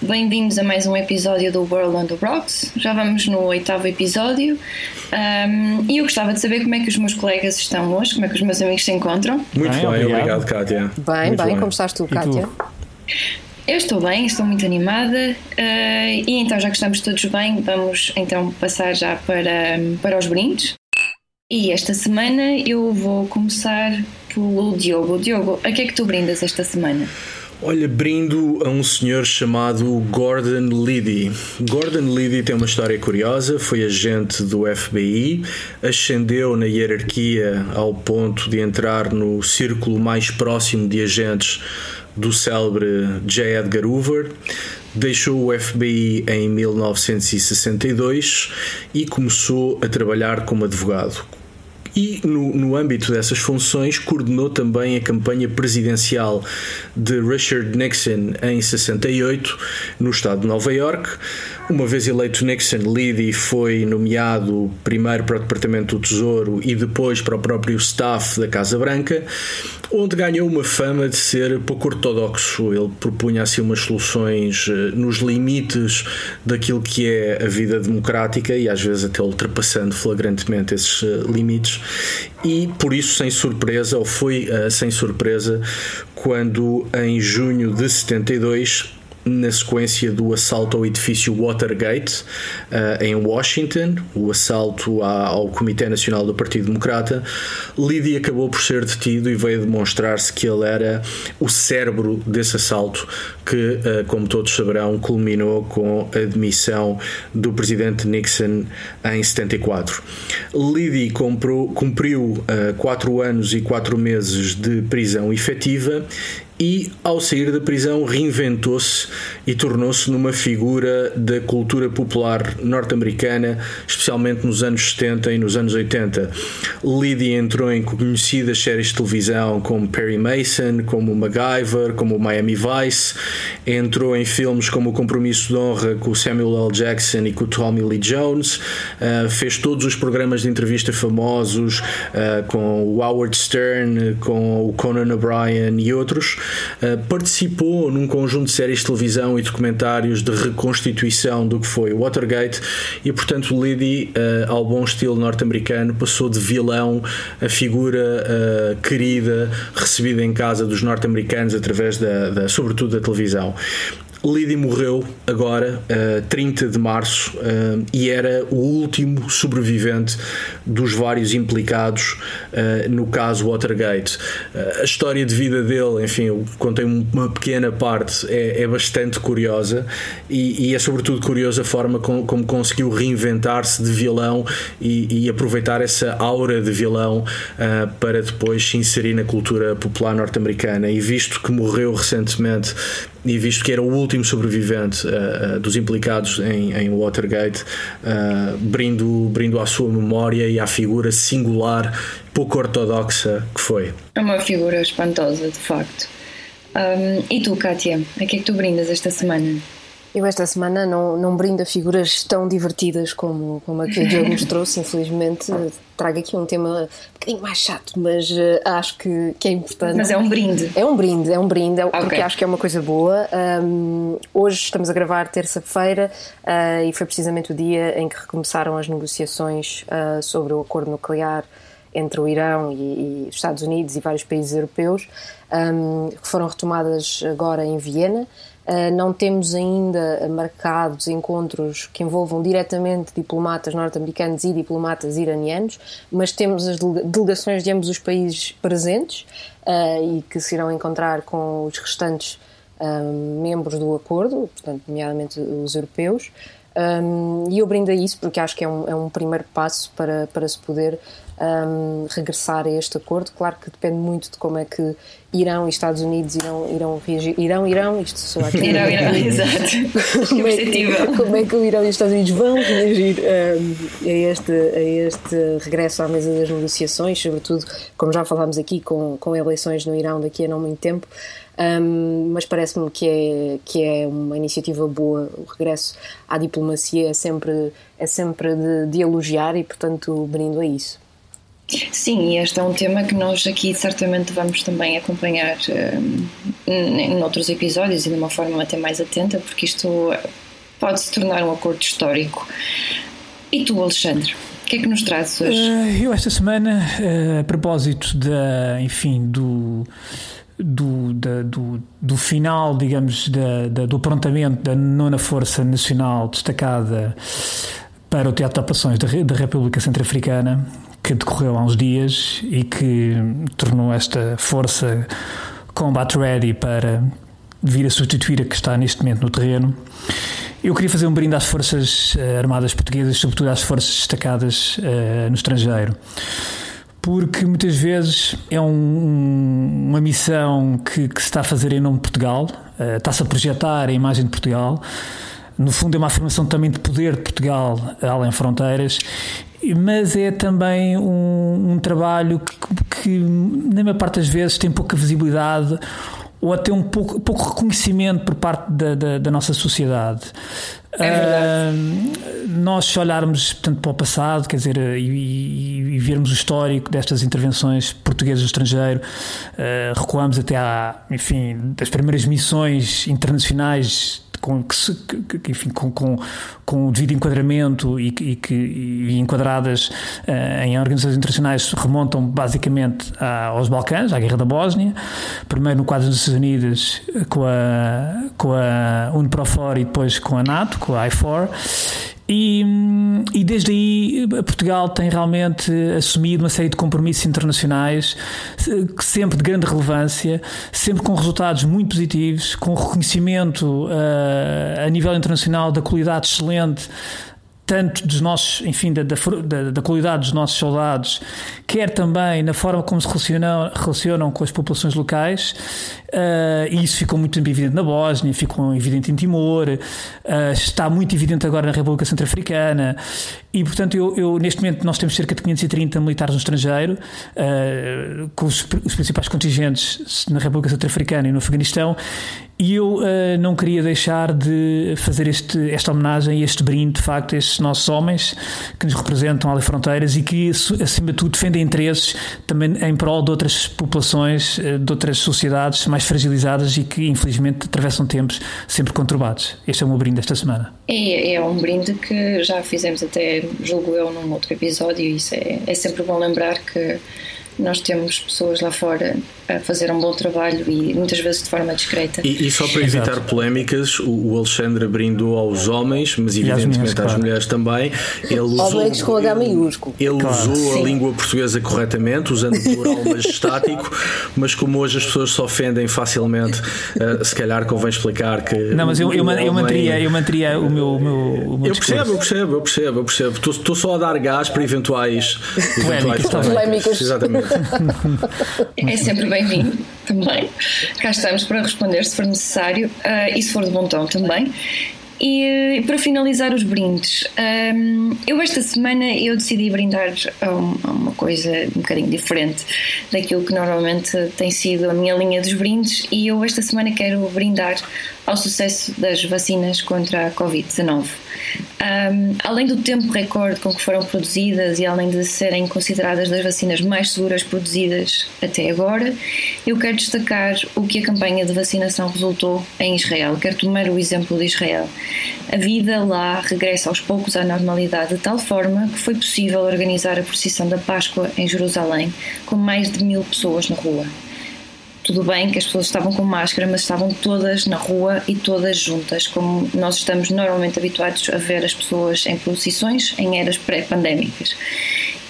bem-vindos a mais um episódio do World on the Rocks. Já vamos no oitavo episódio um, e eu gostava de saber como é que os meus colegas estão hoje, como é que os meus amigos se encontram. Muito bem, bem obrigado. obrigado, Kátia. Bem, muito bem, como estás tu, Kátia? Tu? Eu estou bem, estou muito animada uh, e então já que estamos todos bem, vamos então passar já para, para os brindes. E esta semana eu vou começar pelo Diogo. Diogo, a que é que tu brindas esta semana? Olha, brindo a um senhor chamado Gordon Liddy. Gordon Liddy tem uma história curiosa, foi agente do FBI, ascendeu na hierarquia ao ponto de entrar no círculo mais próximo de agentes do célebre J. Edgar Hoover. Deixou o FBI em 1962 e começou a trabalhar como advogado e, no, no âmbito dessas funções, coordenou também a campanha presidencial de Richard Nixon em 68, no estado de Nova York. Uma vez eleito Nixon, Liddy foi nomeado primeiro para o Departamento do Tesouro e depois para o próprio staff da Casa Branca, onde ganhou uma fama de ser pouco ortodoxo. Ele propunha assim umas soluções eh, nos limites daquilo que é a vida democrática e às vezes até ultrapassando flagrantemente esses eh, limites. E por isso, sem surpresa, ou foi uh, sem surpresa, quando em junho de 72 na sequência do assalto ao edifício Watergate uh, em Washington, o assalto ao Comitê Nacional do Partido Democrata, Liddy acabou por ser detido e veio demonstrar-se que ele era o cérebro desse assalto que, uh, como todos saberão, culminou com a demissão do presidente Nixon em 74. Liddy comprou, cumpriu uh, quatro anos e quatro meses de prisão efetiva e, ao sair da prisão, reinventou-se e tornou-se numa figura da cultura popular norte-americana, especialmente nos anos 70 e nos anos 80. Liddy entrou em conhecidas séries de televisão como Perry Mason, como MacGyver, como Miami Vice, entrou em filmes como O Compromisso de Honra com Samuel L. Jackson e com Tommy Lee Jones, uh, fez todos os programas de entrevista famosos uh, com o Howard Stern, com o Conan O'Brien e outros. Uh, participou num conjunto de séries de televisão e documentários de reconstituição do que foi Watergate e, portanto, Liddy, uh, ao bom estilo norte-americano, passou de vilão a figura uh, querida, recebida em casa dos norte-americanos através da, da, sobretudo da televisão. Liddy morreu agora, uh, 30 de março, uh, e era o último sobrevivente dos vários implicados uh, no caso Watergate. A história de vida dele, enfim, eu contei uma pequena parte, é, é bastante curiosa e, e, é sobretudo curiosa a forma com, como conseguiu reinventar-se de vilão e, e, aproveitar essa aura de vilão para depois se inserir na cultura popular norte-americana. E visto que morreu recentemente e visto que era o último sobrevivente uh, dos implicados em, em Watergate, uh, brindo, brindo à sua memória e à figura singular, pouco ortodoxa que foi. É uma figura espantosa, de facto. Um, e tu, Kátia, a que é que tu brindas esta semana? Eu esta semana não, não brindo a figuras tão divertidas como, como a que o Diogo nos trouxe, infelizmente. Trago aqui um tema um bocadinho mais chato, mas uh, acho que, que é importante. Mas é um brinde. É um brinde, é um brinde, é, okay. porque acho que é uma coisa boa. Um, hoje estamos a gravar terça-feira uh, e foi precisamente o dia em que recomeçaram as negociações uh, sobre o acordo nuclear entre o Irão e, e, os Estados Unidos e vários países europeus, um, que foram retomadas agora em Viena. Uh, não temos ainda marcados encontros que envolvam diretamente diplomatas norte-americanos e diplomatas iranianos, mas temos as delegações de ambos os países presentes uh, e que se irão encontrar com os restantes um, membros do acordo, portanto, nomeadamente os europeus. Um, e eu brindo a isso porque acho que é um, é um primeiro passo para, para se poder um, regressar a este acordo. Claro que depende muito de como é que Irão e Estados Unidos irão, irão reagir. Irão, Irão, isto sou aqui. Irão, Irão, exato. como, é que, como é que o Irão e os Estados Unidos vão reagir um, a, este, a este regresso à mesa das negociações, sobretudo, como já falámos aqui, com, com eleições no Irão daqui a não muito tempo. Um, mas parece-me que é, que é uma iniciativa boa. O regresso à diplomacia é sempre, é sempre de, de elogiar e, portanto, brindo a isso. Sim, este é um tema que nós aqui certamente vamos também acompanhar um, em outros episódios e de uma forma até mais atenta, porque isto pode se tornar um acordo histórico. E tu, Alexandre? O que é que nos trazes hoje? Uh, eu esta semana, uh, a propósito da, enfim, do do, da, do, do, final, digamos, da, da, do aprontamento da nona Força Nacional destacada para o Teatro de Operações da República Centro-Africana, que decorreu há uns dias e que tornou esta força combat ready para vir a substituir a que está neste momento no terreno. Eu queria fazer um brinde às Forças eh, Armadas Portuguesas, sobretudo às forças destacadas uh, no estrangeiro porque muitas vezes é um, uma missão que, que, se está a fazer em nome de Portugal, uh, está-se a projetar a imagem de Portugal. No fundo, é uma afirmação também de poder de Portugal além fronteiras, mas é também um, um trabalho que, que, na maior parte das vezes, tem pouca visibilidade ou até um pouco, pouco reconhecimento por parte da, da, da nossa sociedade. É uh, nós, se olharmos portanto, para o passado, quer dizer, e, e, vermos o histórico destas intervenções portuguesas no estrangeiro, uh, recuamos até à, enfim, das primeiras missões internacionais com, que, enfim, com, com, com o devido enquadramento e, e, que, e enquadradas uh, em organizações internacionais remontam basicamente aos Balcãs, à Guerra da Bósnia, primeiro no quadro das Nações Unidas com a, com a UNPROFOR e depois com a NATO, com a IFOR, e, e, desde aí Portugal tem realmente assumido uma série de compromissos internacionais, sempre de grande relevância, sempre com resultados muito positivos, com reconhecimento uh, a nível internacional da qualidade excelente tanto dos nossos, enfim, da, da, da, qualidade dos nossos soldados, quer também na forma como se relacionam, relacionam com as populações locais. Uh, e isso ficou muito evidente na Bósnia, ficou evidente em Timor, uh, está muito evidente agora na República Centro-Africana. E, portanto, eu, eu, neste momento nós temos cerca de 530 militares no estrangeiro, uh, com os, os principais contingentes na República Centro-Africana e no Afeganistão. E eu uh, não queria deixar de fazer este, esta homenagem e este brinde, de facto, a estes nossos homens que nos representam além fronteiras e que, acima de tudo, defendem interesses também em prol de outras populações, uh, de outras sociedades mais fragilizadas e que, infelizmente, atravessam tempos sempre conturbados. Este é o meu brinde desta semana. É, é um brinde que já fizemos até, julgo eu, num outro episódio, e isso é, é sempre bom lembrar que nós temos pessoas lá fora fazer um bom trabalho e muitas vezes de forma discreta. E, e só para evitar Exato. polémicas, o, o, Alexandre brindou aos homens, mas evidentemente às mulheres, às mulheres também. Ele usou, com H maiúsculo. Ele claro. usou Sim. a língua portuguesa corretamente, usando o plural majestático, mas como hoje as pessoas se ofendem facilmente, uh, se calhar convém explicar que. Não, mas eu, eu, homem... eu, manteria, eu manteria o meu. O meu, o meu eu percebo, eu percebo, eu percebo, eu percebo. Estou só a dar gás para eventuais, eventuais polémicas. Exatamente. é sempre bem-vindo também. Cá estamos para responder se for necessário uh, e se for de bom tom também. E para finalizar os brindes, um, eu esta semana eu decidi brindar a uma coisa um bocadinho diferente daquilo que normalmente tem sido a minha linha dos brindes e eu esta semana quero brindar ao sucesso das vacinas contra a Covid-19. Um, além do tempo recorde com que foram produzidas e além de serem consideradas das vacinas mais seguras produzidas até agora, eu quero destacar o que a campanha de vacinação resultou em Israel. Quero tomar o exemplo de Israel. A vida lá regressa aos poucos à normalidade de tal forma que foi possível organizar a procissão da Páscoa em Jerusalém com mais de mil pessoas na rua. Tudo bem que as pessoas estavam com máscara, mas estavam todas na rua e todas juntas, como nós estamos normalmente habituados a ver as pessoas em procissões em eras pré-pandémicas.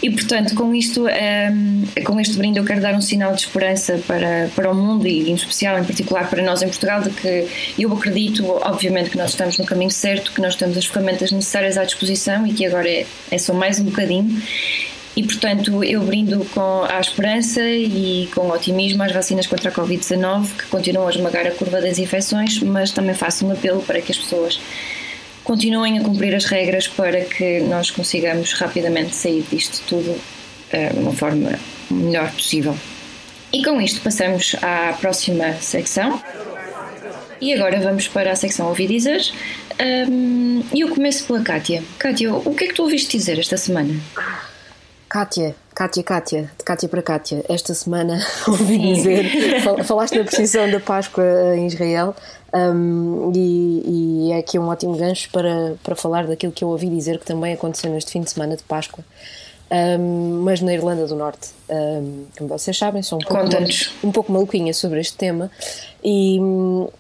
E portanto, com isto, ehm, com este brinde, eu quero dar um sinal de esperança para, para o mundo e, em especial, em particular, para nós em Portugal, de que eu acredito, obviamente, que nós estamos no caminho certo, que nós temos as ferramentas necessárias à disposição e que agora é, é só mais um bocadinho e, portanto, eu brindo com a esperança e com otimismo às vacinas contra a Covid-19, que continuam a esmagar a curva das infecções, mas também faço um apelo para que as pessoas continuem a cumprir as regras para que nós consigamos rapidamente sair disto tudo uh, de uma forma melhor possível. E com isto passamos à próxima secção. E agora vamos para a secção Ouvi Dizer. Um, e eu começo pela Kátia. Kátia, o que é que tu ouviste dizer esta semana? Kátia, Kátia, Kátia, de Kátia para Kátia, esta semana ouvi dizer, falaste na precisão da Páscoa em Israel um, e, e, é aqui um ótimo gancho para, para falar daquilo que eu ouvi dizer que também aconteceu neste fim de semana de Páscoa um, mas na Irlanda do Norte. Um, como vocês sabem, sou um pouco, um pouco maluquinha sobre este tema e,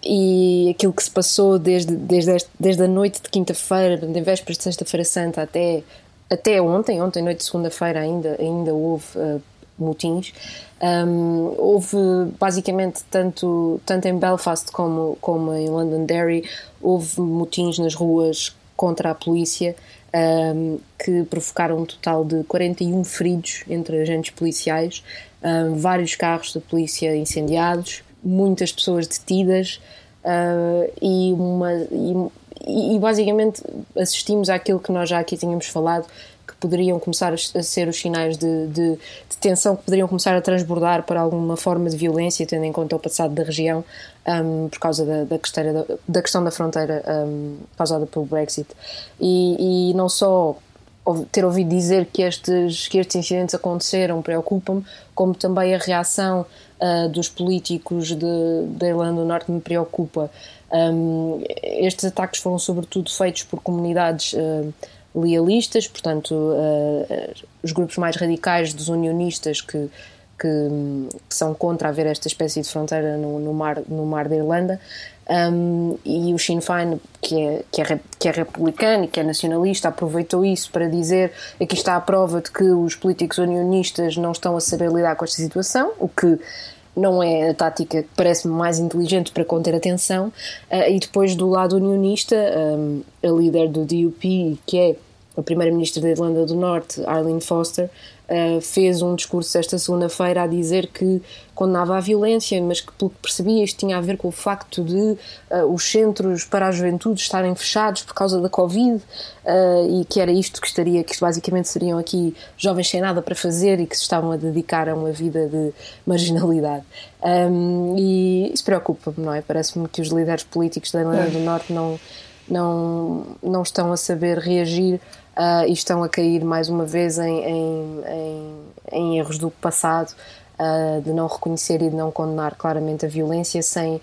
e aquilo que se passou desde, desde, este, desde a noite de quinta-feira, em vésperas de Sexta-feira Santa até, até ontem, ontem noite de segunda-feira ainda, ainda houve uh, motins. Um, houve basicamente tanto, tanto em Belfast como, como em Londonderry houve motins nas ruas contra a polícia um, que provocaram um total de 41 feridos entre agentes policiais, um, vários carros da polícia incendiados, muitas pessoas detidas uh, e, uma, e, e basicamente assistimos àquilo que nós já aqui tínhamos falado, que poderiam começar a ser os sinais de, de, de, tensão que poderiam começar a transbordar para alguma forma de violência, tendo em conta o passado da região, um, por causa da, da, questão, da, da questão da fronteira um, causada pelo Brexit. E, e não só ter ouvido dizer que estes, que estes incidentes aconteceram preocupa-me, como também a reação uh, dos políticos da Irlanda do Norte me preocupa. Um, estes ataques foram sobretudo feitos por comunidades uh, lealistas, portanto, uh, os grupos mais radicais dos unionistas que, que, que, são contra haver esta espécie de fronteira no, no mar, no mar da Irlanda, um, e o Sinn Féin, que é, que, é, que é republicano e que é nacionalista, aproveitou isso para dizer aqui está a prova de que os políticos unionistas não estão a saber lidar com esta situação, o que não é a tática que parece-me mais inteligente para conter a tensão. Uh, e depois do lado unionista, um, a líder do DUP, que é a primeira-ministra da Irlanda do Norte, Arlene Foster, uh, fez um discurso esta segunda-feira a dizer que condenava a violência, mas que, pelo que percebia, isto tinha a ver com o facto de uh, os centros para a juventude estarem fechados por causa da Covid uh, e que era isto que estaria, que basicamente seriam aqui jovens sem nada para fazer e que se estavam a dedicar a uma vida de marginalidade. Um, e isso preocupa-me, não é? Parece-me que os líderes políticos da Irlanda do Norte não, não, não estão a saber reagir uh, e estão a cair mais uma vez em, em, em, em erros do passado, uh, de não reconhecer e de não condenar claramente a violência sem.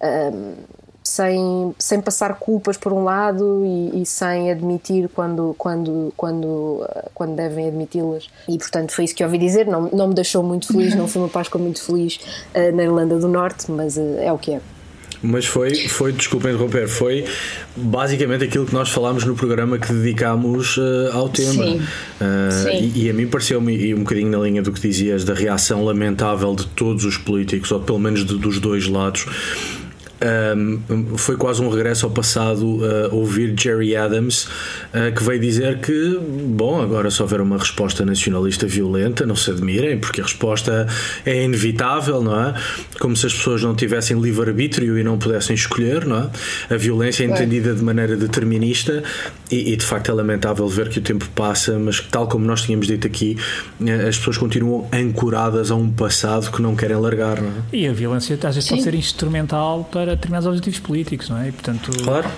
Uh, sem, sem passar culpas por um lado e, e, sem admitir quando, quando, quando, quando devem admiti-las. E portanto foi isso que eu ouvi dizer. Não, não me deixou muito feliz, não foi uma Páscoa muito feliz uh, na Irlanda do Norte, mas uh, é o que é. Mas foi, foi, desculpa interromper, foi basicamente aquilo que nós falámos no programa que dedicámos uh, ao tema. Sim. Uh, Sim. E, e, a mim pareceu-me, um bocadinho na linha do que dizias, da reação lamentável de todos os políticos, ou pelo menos de, dos dois lados, um, foi quase um regresso ao passado uh, ouvir Jerry Adams, uh, que veio dizer que, bom, agora se houver uma resposta nacionalista violenta, não se admirem, porque a resposta é inevitável, não é? Como se as pessoas não tivessem livre-arbítrio e não pudessem escolher, não é? A violência é entendida de maneira determinista e, e, de facto é lamentável ver que o tempo passa, mas tal como nós tínhamos dito aqui, eh, as pessoas continuam ancoradas a um passado que não querem largar, não é? E a violência às vezes Sim. pode ser instrumental para para determinados objetivos políticos, não é? E, portanto, claro.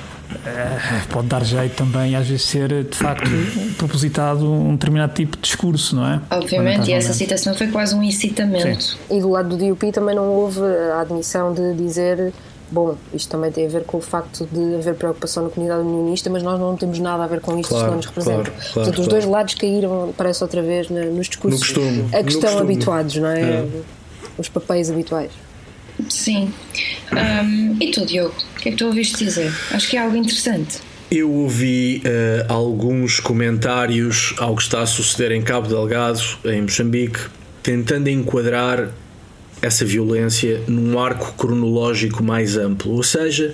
É, pode dar jeito também, às vezes, ser de facto propositado um determinado tipo de discurso, não é? Obviamente, e essa citação foi quase um incitamento. Sim. E do lado do DUP também não houve a admissão de dizer. Bom, isto também tem a ver com o facto de haver preocupação na comunidade unionista, mas nós não temos nada a ver com isto, claro, isto não nos representa. Claro, claro, Portanto, os dois lados caíram, parece outra vez, nos discursos costume, a que estão habituados, não é? é? Os papéis habituais. Sim. Um, e tu, Diogo, o que é que tu ouviste dizer? Acho que é algo interessante. Eu ouvi uh, alguns comentários ao que está a suceder em Cabo Delgado, em Moçambique, tentando enquadrar essa violência num arco cronológico mais amplo, ou seja,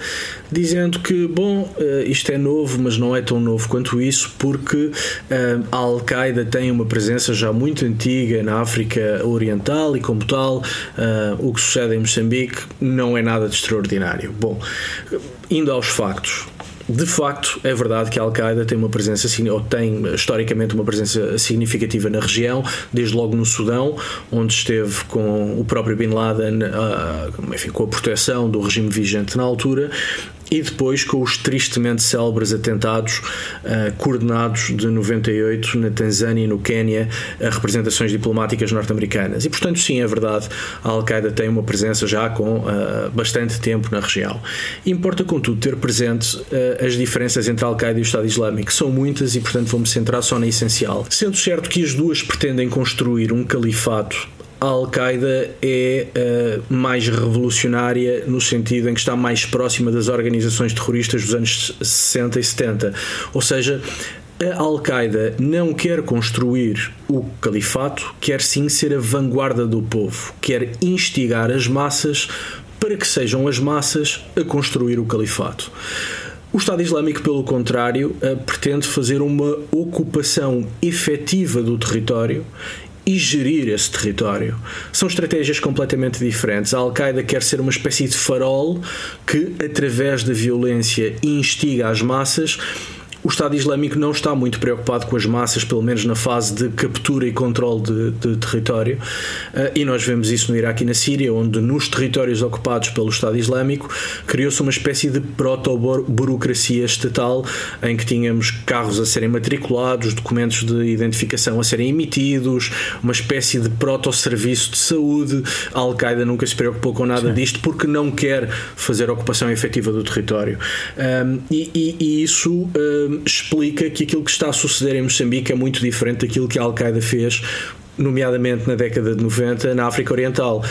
dizendo que, bom, eh, isto é novo, mas não é tão novo quanto isso, porque eh, a Al-Qaeda tem uma presença já muito antiga na África Oriental e, como tal, eh, o que sucede em Moçambique não é nada de extraordinário. Bom, indo aos factos de facto, é verdade que a Al-Qaeda tem uma presença, ou tem historicamente uma presença significativa na região, desde logo no Sudão, onde esteve com o próprio Bin Laden, enfim, com a proteção do regime vigente na altura, e depois com os tristemente célebres atentados uh, coordenados de 98 na Tanzânia e no Quênia a representações diplomáticas norte-americanas. E portanto, sim, é verdade, a Al-Qaeda tem uma presença já com uh, bastante tempo na região. Importa, contudo, ter presente uh, as diferenças entre a Al-Qaeda e o Estado Islâmico. São muitas e, portanto, vou-me centrar só na essencial. Sendo certo que as duas pretendem construir um califato a Al-Qaeda é uh, mais revolucionária no sentido em que está mais próxima das organizações terroristas dos anos 60 e 70. Ou seja, a Al-Qaeda não quer construir o califato, quer sim ser a vanguarda do povo, quer instigar as massas para que sejam as massas a construir o califato. O Estado Islâmico, pelo contrário, eh, pretende fazer uma ocupação efetiva do território e gerir esse território. São estratégias completamente diferentes. A Al-Qaeda quer ser uma espécie de farol que, através da violência, instiga as massas o Estado Islâmico não está muito preocupado com as massas, pelo menos na fase de captura e controle de, de território, uh, e nós vemos isso no Iraque e na Síria, onde nos territórios ocupados pelo Estado Islâmico criou-se uma espécie de proto-burocracia estatal em que tínhamos carros a serem matriculados, documentos de identificação a serem emitidos, uma espécie de proto-serviço de saúde. A Al-Qaeda nunca se preocupou com nada Sim. disto porque não quer fazer ocupação efetiva do território. Um, e, e, e, isso. Um, explica que aquilo que está a suceder em Moçambique é muito diferente daquilo que a Al-Qaeda fez nomeadamente na década de 90 na África Oriental.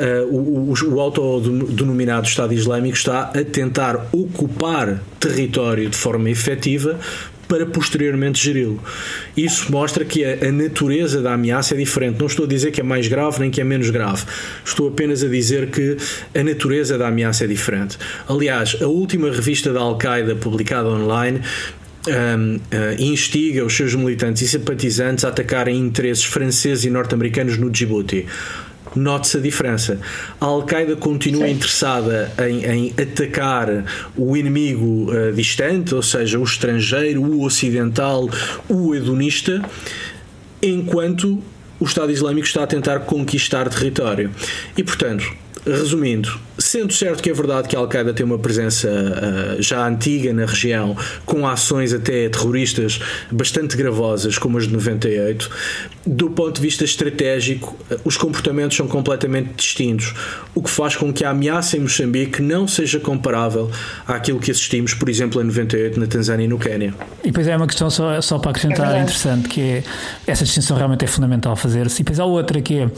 Eh, o, o autodenominado Estado Islâmico está a tentar ocupar território de forma efetiva para posteriormente geri-lo. Isso mostra que a, a, natureza da ameaça é diferente. Não estou a dizer que é mais grave nem que é menos grave. Estou apenas a dizer que a natureza da ameaça é diferente. Aliás, a última revista da Al-Qaeda publicada online um, uh, instiga os seus militantes e simpatizantes a atacarem interesses franceses e norte-americanos no Djibouti note-se a diferença. A Al-Qaeda continua Sim. interessada em, em, atacar o inimigo uh, distante, ou seja, o estrangeiro, o ocidental, o hedonista, enquanto o Estado Islâmico está a tentar conquistar território. E, portanto, resumindo, sendo certo que é verdade que a Al-Qaeda tem uma presença uh, já antiga na região, com ações até terroristas bastante gravosas, como as de 98, do ponto de vista estratégico, uh, os comportamentos são completamente distintos, o que faz com que a ameaça em Moçambique não seja comparável àquilo que assistimos, por exemplo, em 98 na Tanzânia e no Quênia. E depois é uma questão só, só para acrescentar é interessante, que é essa distinção realmente é fundamental fazer-se. E depois há outra que é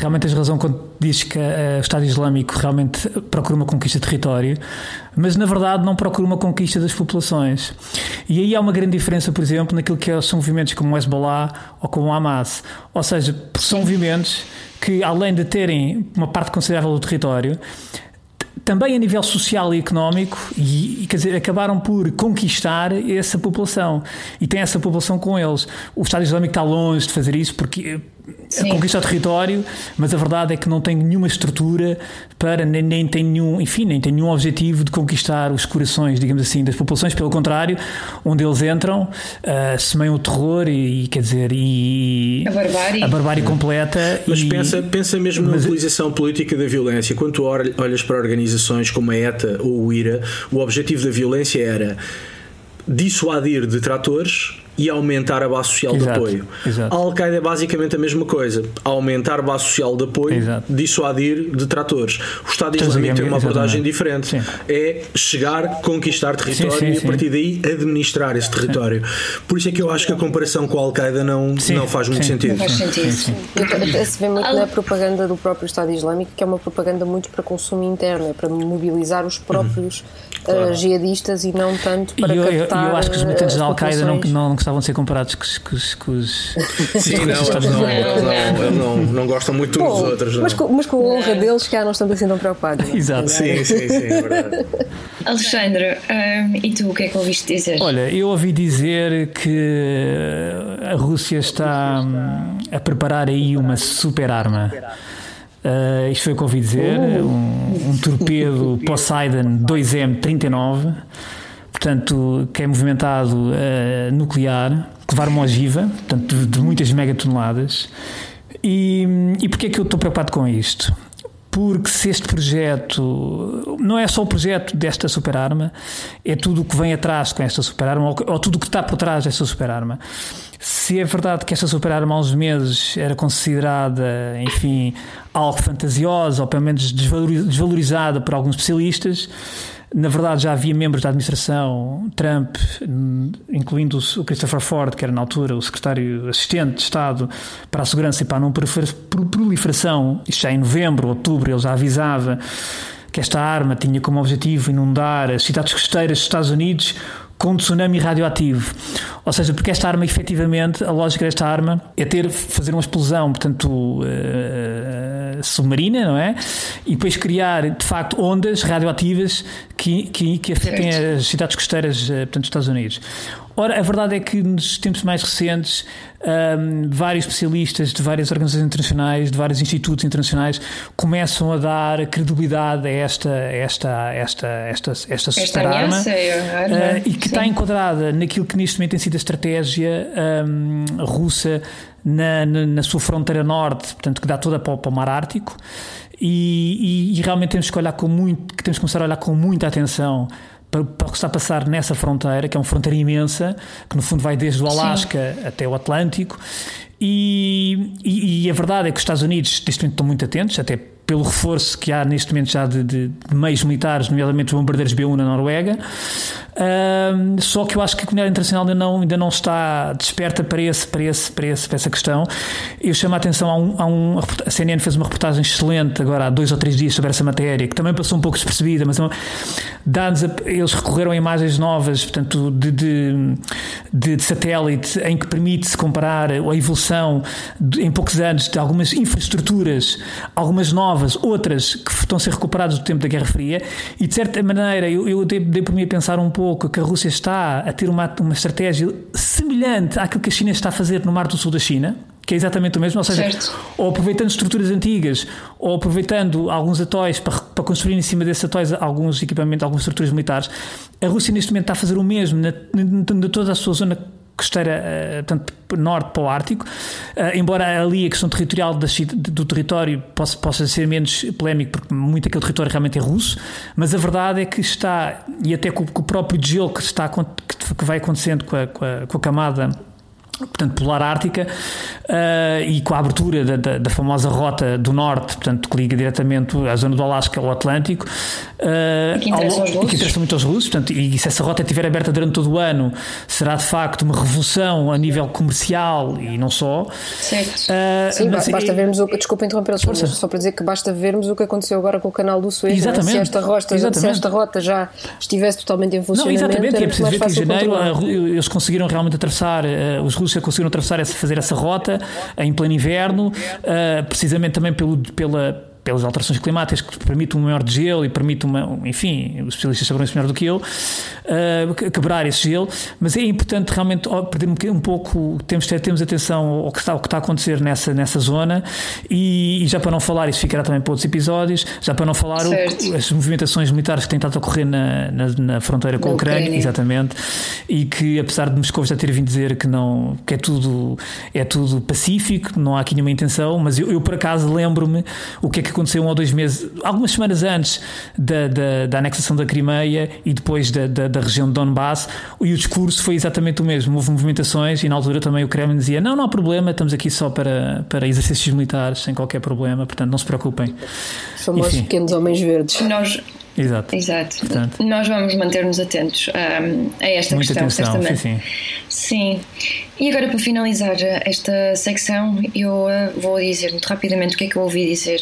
realmente tens razão quando dizes que uh, o Estado Islâmico realmente procura uma conquista de território, mas na verdade não procura uma conquista das populações. E aí há uma grande diferença, por exemplo, naquilo que são movimentos como o Hezbollah ou como o Hamas. Ou seja, são movimentos que, além de terem uma parte considerável do território, também a nível social e económico, e, e, quer dizer, acabaram por conquistar essa população e tem essa população com eles. O Estado Islâmico está longe de fazer isso porque Sim. conquista o território, mas a verdade é que não tem nenhuma estrutura para, nem, nem tem nenhum, enfim, nem tem nenhum objetivo de conquistar os corações, digamos assim, das populações, pelo contrário, onde eles entram, uh, semeiam o terror e, e, quer dizer, e a barbárie, a barbárie completa. Mas e, pensa, pensa mesmo mas, na utilização política da violência. Quando tu olhas para organizações como a ETA ou o IRA, o objetivo da violência era dissuadir detratores e aumentar a base social exato, de apoio. Exato. A Al-Qaeda é basicamente a mesma coisa. Aumentar a base social de apoio, exato. dissuadir detratores. O Estado Islâmico tem uma abordagem diferente. Sim. É chegar, conquistar território sim, sim, e a partir daí administrar esse território. Por isso é que eu acho que a comparação com a Al-Qaeda não, não faz muito sentido. Não faz sentido. Se vê muito na propaganda do próprio Estado Islâmico, que é uma propaganda muito para consumo interno, é para mobilizar os próprios uhum. claro. uh, jihadistas e não tanto para e eu, captar. Eu, eu acho que os militantes da Al-Qaeda não, não gostavam de ser comparados com os. Com os, Sim, não, eles não, eles não, eles não, não gostam muito uns dos outros. Mas com, mas com a honra deles, que não estamos assim tão preocupados. É? Exato. Sim, sim, sim, é verdade. Alexandre, um, e tu o que é que ouviste dizer? Olha, eu ouvi dizer que a Rússia está hum, a preparar aí uma super arma. Uh, isto foi o que ouvi dizer: um, um torpedo Poseidon 2M39, portanto, que é movimentado uh, nuclear, levar uma ogiva, portanto, de, de muitas megatoneladas. E, e porquê é que eu estou preocupado com isto? porque se este projeto não é só o projeto desta superarma, é tudo o que vem atrás com esta superarma, ou, ou tudo o que está por trás desta superarma. Se é verdade que esta superarma há uns meses era considerada, enfim, algo fantasiosa, ou pelo menos desvalorizada por alguns especialistas, na verdade, já havia membros da administração Trump, incluindo o Christopher Ford, que era na altura o secretário assistente de Estado para a Segurança e para a não proliferação, isto já em novembro, outubro, ele já avisava que esta arma tinha como objetivo inundar as cidades costeiras dos Estados Unidos com tsunami radioativo. Ou seja, porque esta arma, efetivamente, a lógica desta arma é ter, fazer uma explosão, portanto, uh, submarina, não é? E depois criar, de facto, ondas radioativas que, que, que afetem as cidades costeiras, uh, portanto, dos Estados Unidos. Ora, a verdade é que nos tempos mais recentes, um, vários especialistas de várias organizações internacionais, de vários institutos internacionais, começam a dar credibilidade a esta, esta, esta, esta, esta, esta arma, uh, e que sim. está enquadrada naquilo que neste momento tem sido a estratégia um, russa na, na, na, sua fronteira norte, portanto, que dá toda para, para o Mar Ártico. E, e, e, realmente temos que olhar com muito, que temos que começar a olhar com muita atenção para, para o que está a passar nessa fronteira, que é uma fronteira imensa, que no fundo vai desde o Alasca Sim. até o Atlântico. E, e, e, a verdade é que os Estados Unidos neste momento estão muito atentos, até pelo reforço que há neste momento já de, de, de meios militares, nomeadamente os bombardeiros B-1 na Noruega. Só que eu acho que a comunidade internacional ainda não, ainda não está desperta para, esse, para, esse, para, esse, para essa questão. Eu chamo a atenção a um, a um. A CNN fez uma reportagem excelente agora há dois ou três dias sobre essa matéria, que também passou um pouco despercebida, mas é dados a, eles recorreram a imagens novas, portanto, de, de, de, de satélite, em que permite-se comparar a evolução em poucos anos de algumas infraestruturas, algumas novas novas, outras que estão a ser recuperadas do tempo da Guerra Fria, e de certa maneira eu, eu dei, dei por mim a pensar um pouco que a Rússia está a ter uma, uma estratégia semelhante àquilo que a China está a fazer no Mar do Sul da China, que é exatamente o mesmo, ou seja, certo. ou aproveitando estruturas antigas, ou aproveitando alguns atóis para, para construir em cima desses atóis alguns equipamentos, algumas estruturas militares. A Rússia neste momento está a fazer o mesmo na, na, na toda a sua zona costeira, uh, tanto norte para o Ártico, uh, embora ali a questão territorial do território possa, possa ser menos polémico, porque muito aquele território realmente é russo, mas a verdade é que está, e até com, o próprio gelo que, está, que vai acontecendo com a, com a, com a camada portanto, polar ártica, uh, e com a abertura da, da, da, famosa rota do norte, portanto, que liga diretamente à zona do Alasca ao Atlântico, uh, que interessa, ao, e que interessa muito aos russos, portanto, e se essa rota estiver aberta durante todo o ano, será de facto uma revolução a nível comercial e não só. Certo. Uh, Sim, mas, basta vermos o que, desculpa interromper só, só para dizer que basta vermos o que aconteceu agora com o canal do Suez, exatamente, se, esta rota, se esta rota já estivesse totalmente em funcionamento. Não, exatamente, e é preciso ver que em janeiro eles conseguiram realmente atravessar, os russos Rússia conseguiram atravessar essa, fazer essa rota em pleno inverno, uh, precisamente também pelo, pela pelas alterações climáticas que permitem um maior gelo e permitem uma, enfim, os especialistas saberão isso melhor do que eu, uh, quebrar esse gelo, mas é importante realmente perder um, pouco, temos temos atenção ao que está, ao que está a acontecer nessa, nessa zona. E, e já para não falar, isso ficará também para outros episódios, já para não falar o, as movimentações militares que têm estado a ocorrer na, na, na fronteira com a Ucrânia, Ucrânia, exatamente, e que apesar de Moscou já ter vindo dizer que não, que é tudo, é tudo pacífico, não há aqui nenhuma intenção, mas eu, eu por acaso lembro-me o que é que aconteceu um ou dois meses, algumas semanas antes da, da, da anexação da Crimeia e depois da, da, da, região de Donbass, e o discurso foi exatamente o mesmo. Houve movimentações e na altura também o Kremlin dizia: não, não há problema, estamos aqui só para, para exercícios militares, sem qualquer problema, portanto não se preocupem. Somos pequenos homens verdes. Nós, Exato. Exato. Portanto, Nós vamos manter-nos atentos um, a esta muita questão, atenção, certamente. Sim, sim. sim. E agora, para finalizar esta secção, eu uh, vou dizer muito rapidamente o que é que eu ouvi dizer.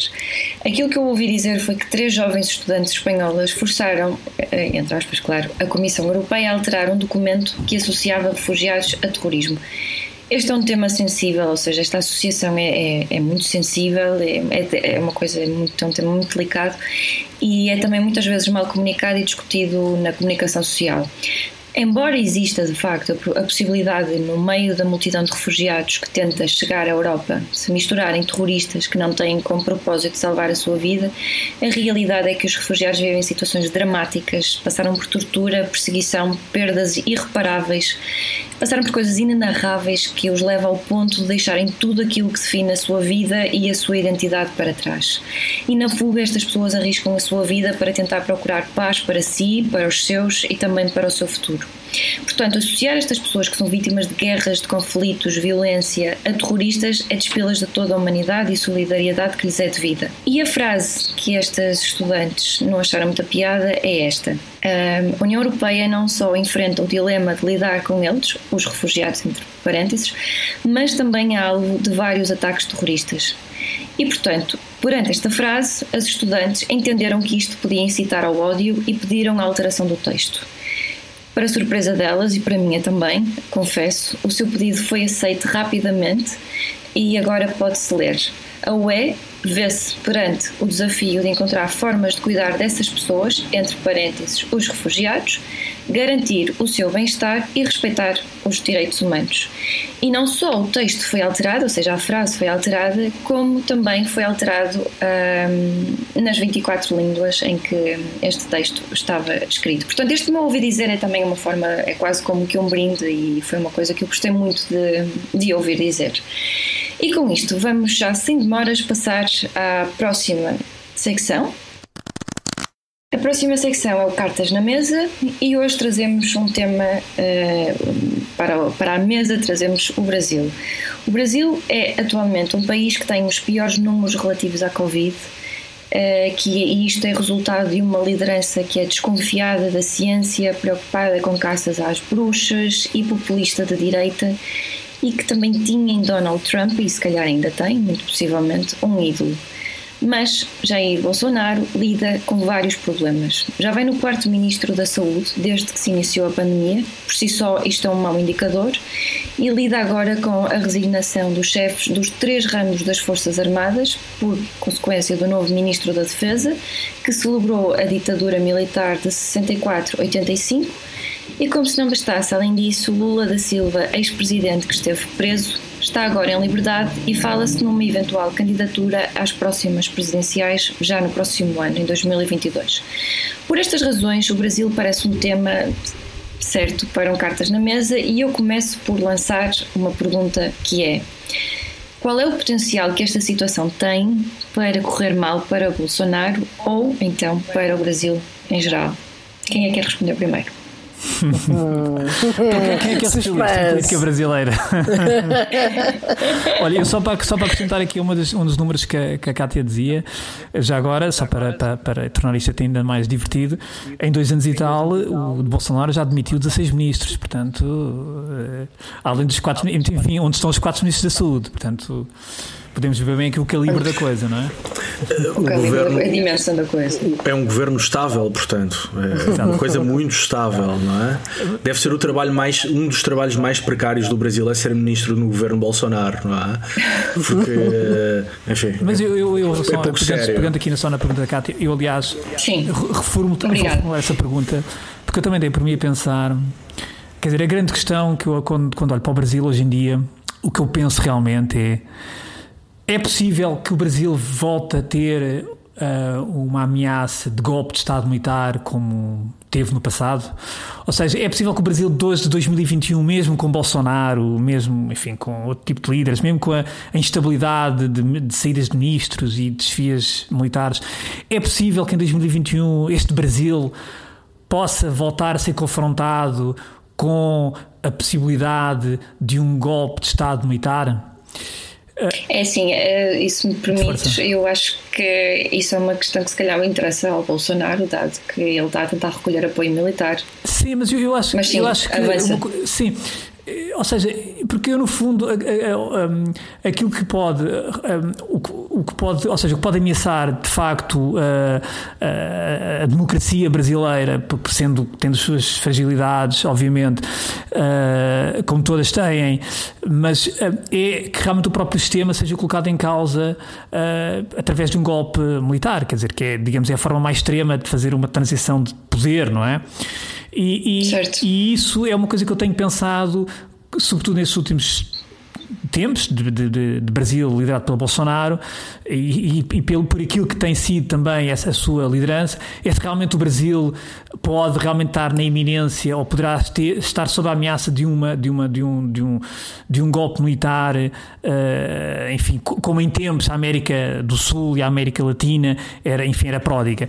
Aquilo que eu ouvi dizer foi que três jovens estudantes espanholas forçaram, eh, entre aspas, claro, a Comissão Europeia a alterar um documento que associava refugiados a terrorismo. Este é um tema sensível, ou seja, esta associação é, é, é muito sensível, é, é, é uma coisa muito, é um tema muito delicado e é também muitas vezes mal comunicado e discutido na comunicação social. Embora exista de facto a possibilidade, no meio da multidão de refugiados que tenta chegar à Europa, se misturarem terroristas que não têm como propósito salvar a sua vida, a realidade é que os refugiados vivem situações dramáticas, passaram por tortura, perseguição, perdas irreparáveis, passaram por coisas inenarráveis que os levam ao ponto de deixarem tudo aquilo que define a sua vida e a sua identidade para trás. E na fuga, estas pessoas arriscam a sua vida para tentar procurar paz para si, para os seus e também para o seu futuro. Portanto, associar estas pessoas que são vítimas de guerras, de conflitos, violência, a terroristas é despê-las de toda a humanidade e solidariedade que lhes é devida. E a frase que estas estudantes não acharam muita piada é esta. A União Europeia não só enfrenta o dilema de lidar com eles, os refugiados, entre parênteses, mas também é alvo de vários ataques terroristas. E, portanto, perante esta frase, as estudantes entenderam que isto podia incitar ao ódio e pediram a alteração do texto. Para surpresa delas e para minha também, confesso, o seu pedido foi aceito rapidamente e agora pode-se ler. A UE vê-se perante o desafio de encontrar formas de cuidar dessas pessoas, entre parênteses, os refugiados, garantir o seu bem-estar e respeitar os direitos humanos. E não só o texto foi alterado, ou seja, a frase foi alterada, como também foi alterado hum, nas 24 línguas em que este texto estava escrito. Portanto, este me ouvi dizer é também uma forma, é quase como que um brinde e foi uma coisa que eu gostei muito de, de ouvir dizer. E com isto, vamos já sem demoras passar à próxima secção, a próxima secção é o Cartas na Mesa e hoje trazemos um tema uh, para, para a mesa, trazemos o Brasil. O Brasil é atualmente um país que tem os piores números relativos à Covid, uh, que isto é resultado de uma liderança que é desconfiada da ciência, preocupada com caças às bruxas e populista de direita e que também tinha em Donald Trump, e se calhar ainda tem, muito possivelmente, um ídolo. Mas Jair Bolsonaro lida com vários problemas. Já vem no quarto ministro da Saúde desde que se iniciou a pandemia, por si só isto é um mau indicador, e lida agora com a resignação dos chefes dos três ramos das Forças Armadas, por consequência do novo ministro da Defesa, que celebrou a ditadura militar de 64-85 e como se não bastasse, além disso, Lula da Silva, ex-presidente que esteve preso, está agora em liberdade e fala-se numa eventual candidatura às próximas presidenciais já no próximo ano, em 2022. Por estas razões, o Brasil parece um tema certo para um cartas na mesa e eu começo por lançar uma pergunta que é qual é o potencial que esta situação tem para correr mal para Bolsonaro ou então para o Brasil em geral? Quem é que quer responder primeiro? Então, quem é que é especialista em política brasileira? Olha, eu só para, só para acrescentar aqui dos, um dos números que a, que a Kátia dizia, já agora, só para, para, para tornar isto ainda mais divertido, em dois anos e tal, o Bolsonaro já admitiu 16 ministros, portanto, eh, além dos quatro, enfim, onde estão os quatro ministros da saúde, portanto podemos ver bem aqui o calibre da coisa, não é? O, o governo, a dimensão da coisa. É um governo estável, portanto. É uma coisa muito estável, não é? Deve ser o trabalho mais, um dos trabalhos mais precários do Brasil é ser ministro no governo Bolsonaro, não é? Porque, enfim. Mas eu, eu, eu é só, pegando, pegando, aqui só na pergunta da Cátia, eu aliás reformulo, reformulo essa pergunta, porque eu também dei por mim a pensar. Quer dizer, a grande questão que eu, quando, quando olho para o Brasil hoje em dia, o que eu penso realmente é é possível que o Brasil volte a ter uh, uma ameaça de golpe de Estado militar como teve no passado? Ou seja, é possível que o Brasil desde 2021, mesmo com Bolsonaro, mesmo, enfim, com outro tipo de líderes, mesmo com a, a instabilidade de, de, saídas de ministros e desfias militares, é possível que em 2021 este Brasil possa voltar a ser confrontado com a possibilidade de um golpe de Estado militar? É assim, é, isso me permite, eu acho que isso é uma questão que se calhar interessa ao Bolsonaro, dado que ele está a tentar recolher apoio militar. Sim, mas eu, eu acho, mas sim, eu acho que. Sim, ou seja, porque eu no fundo aquilo que pode, o que pode, ou seja, o que pode ameaçar de facto a, a democracia brasileira, sendo tendo as suas fragilidades, obviamente, como todas têm, mas é que realmente o próprio sistema seja colocado em causa através de um golpe militar, quer dizer, que é, digamos, é a forma mais extrema de fazer uma transição de poder, não é? E, e, e, isso é uma coisa que eu tenho pensado, sobretudo nesses últimos tempos de, de, de, Brasil liderado pelo Bolsonaro e, e, e, pelo, por aquilo que tem sido também essa sua liderança, é se realmente o Brasil pode realmente estar na iminência ou poderá ter, estar sob a ameaça de, uma, de, uma, de, um, de, um, de um golpe militar, uh, enfim, como em tempos a América do Sul e a América Latina era, enfim, era pródiga.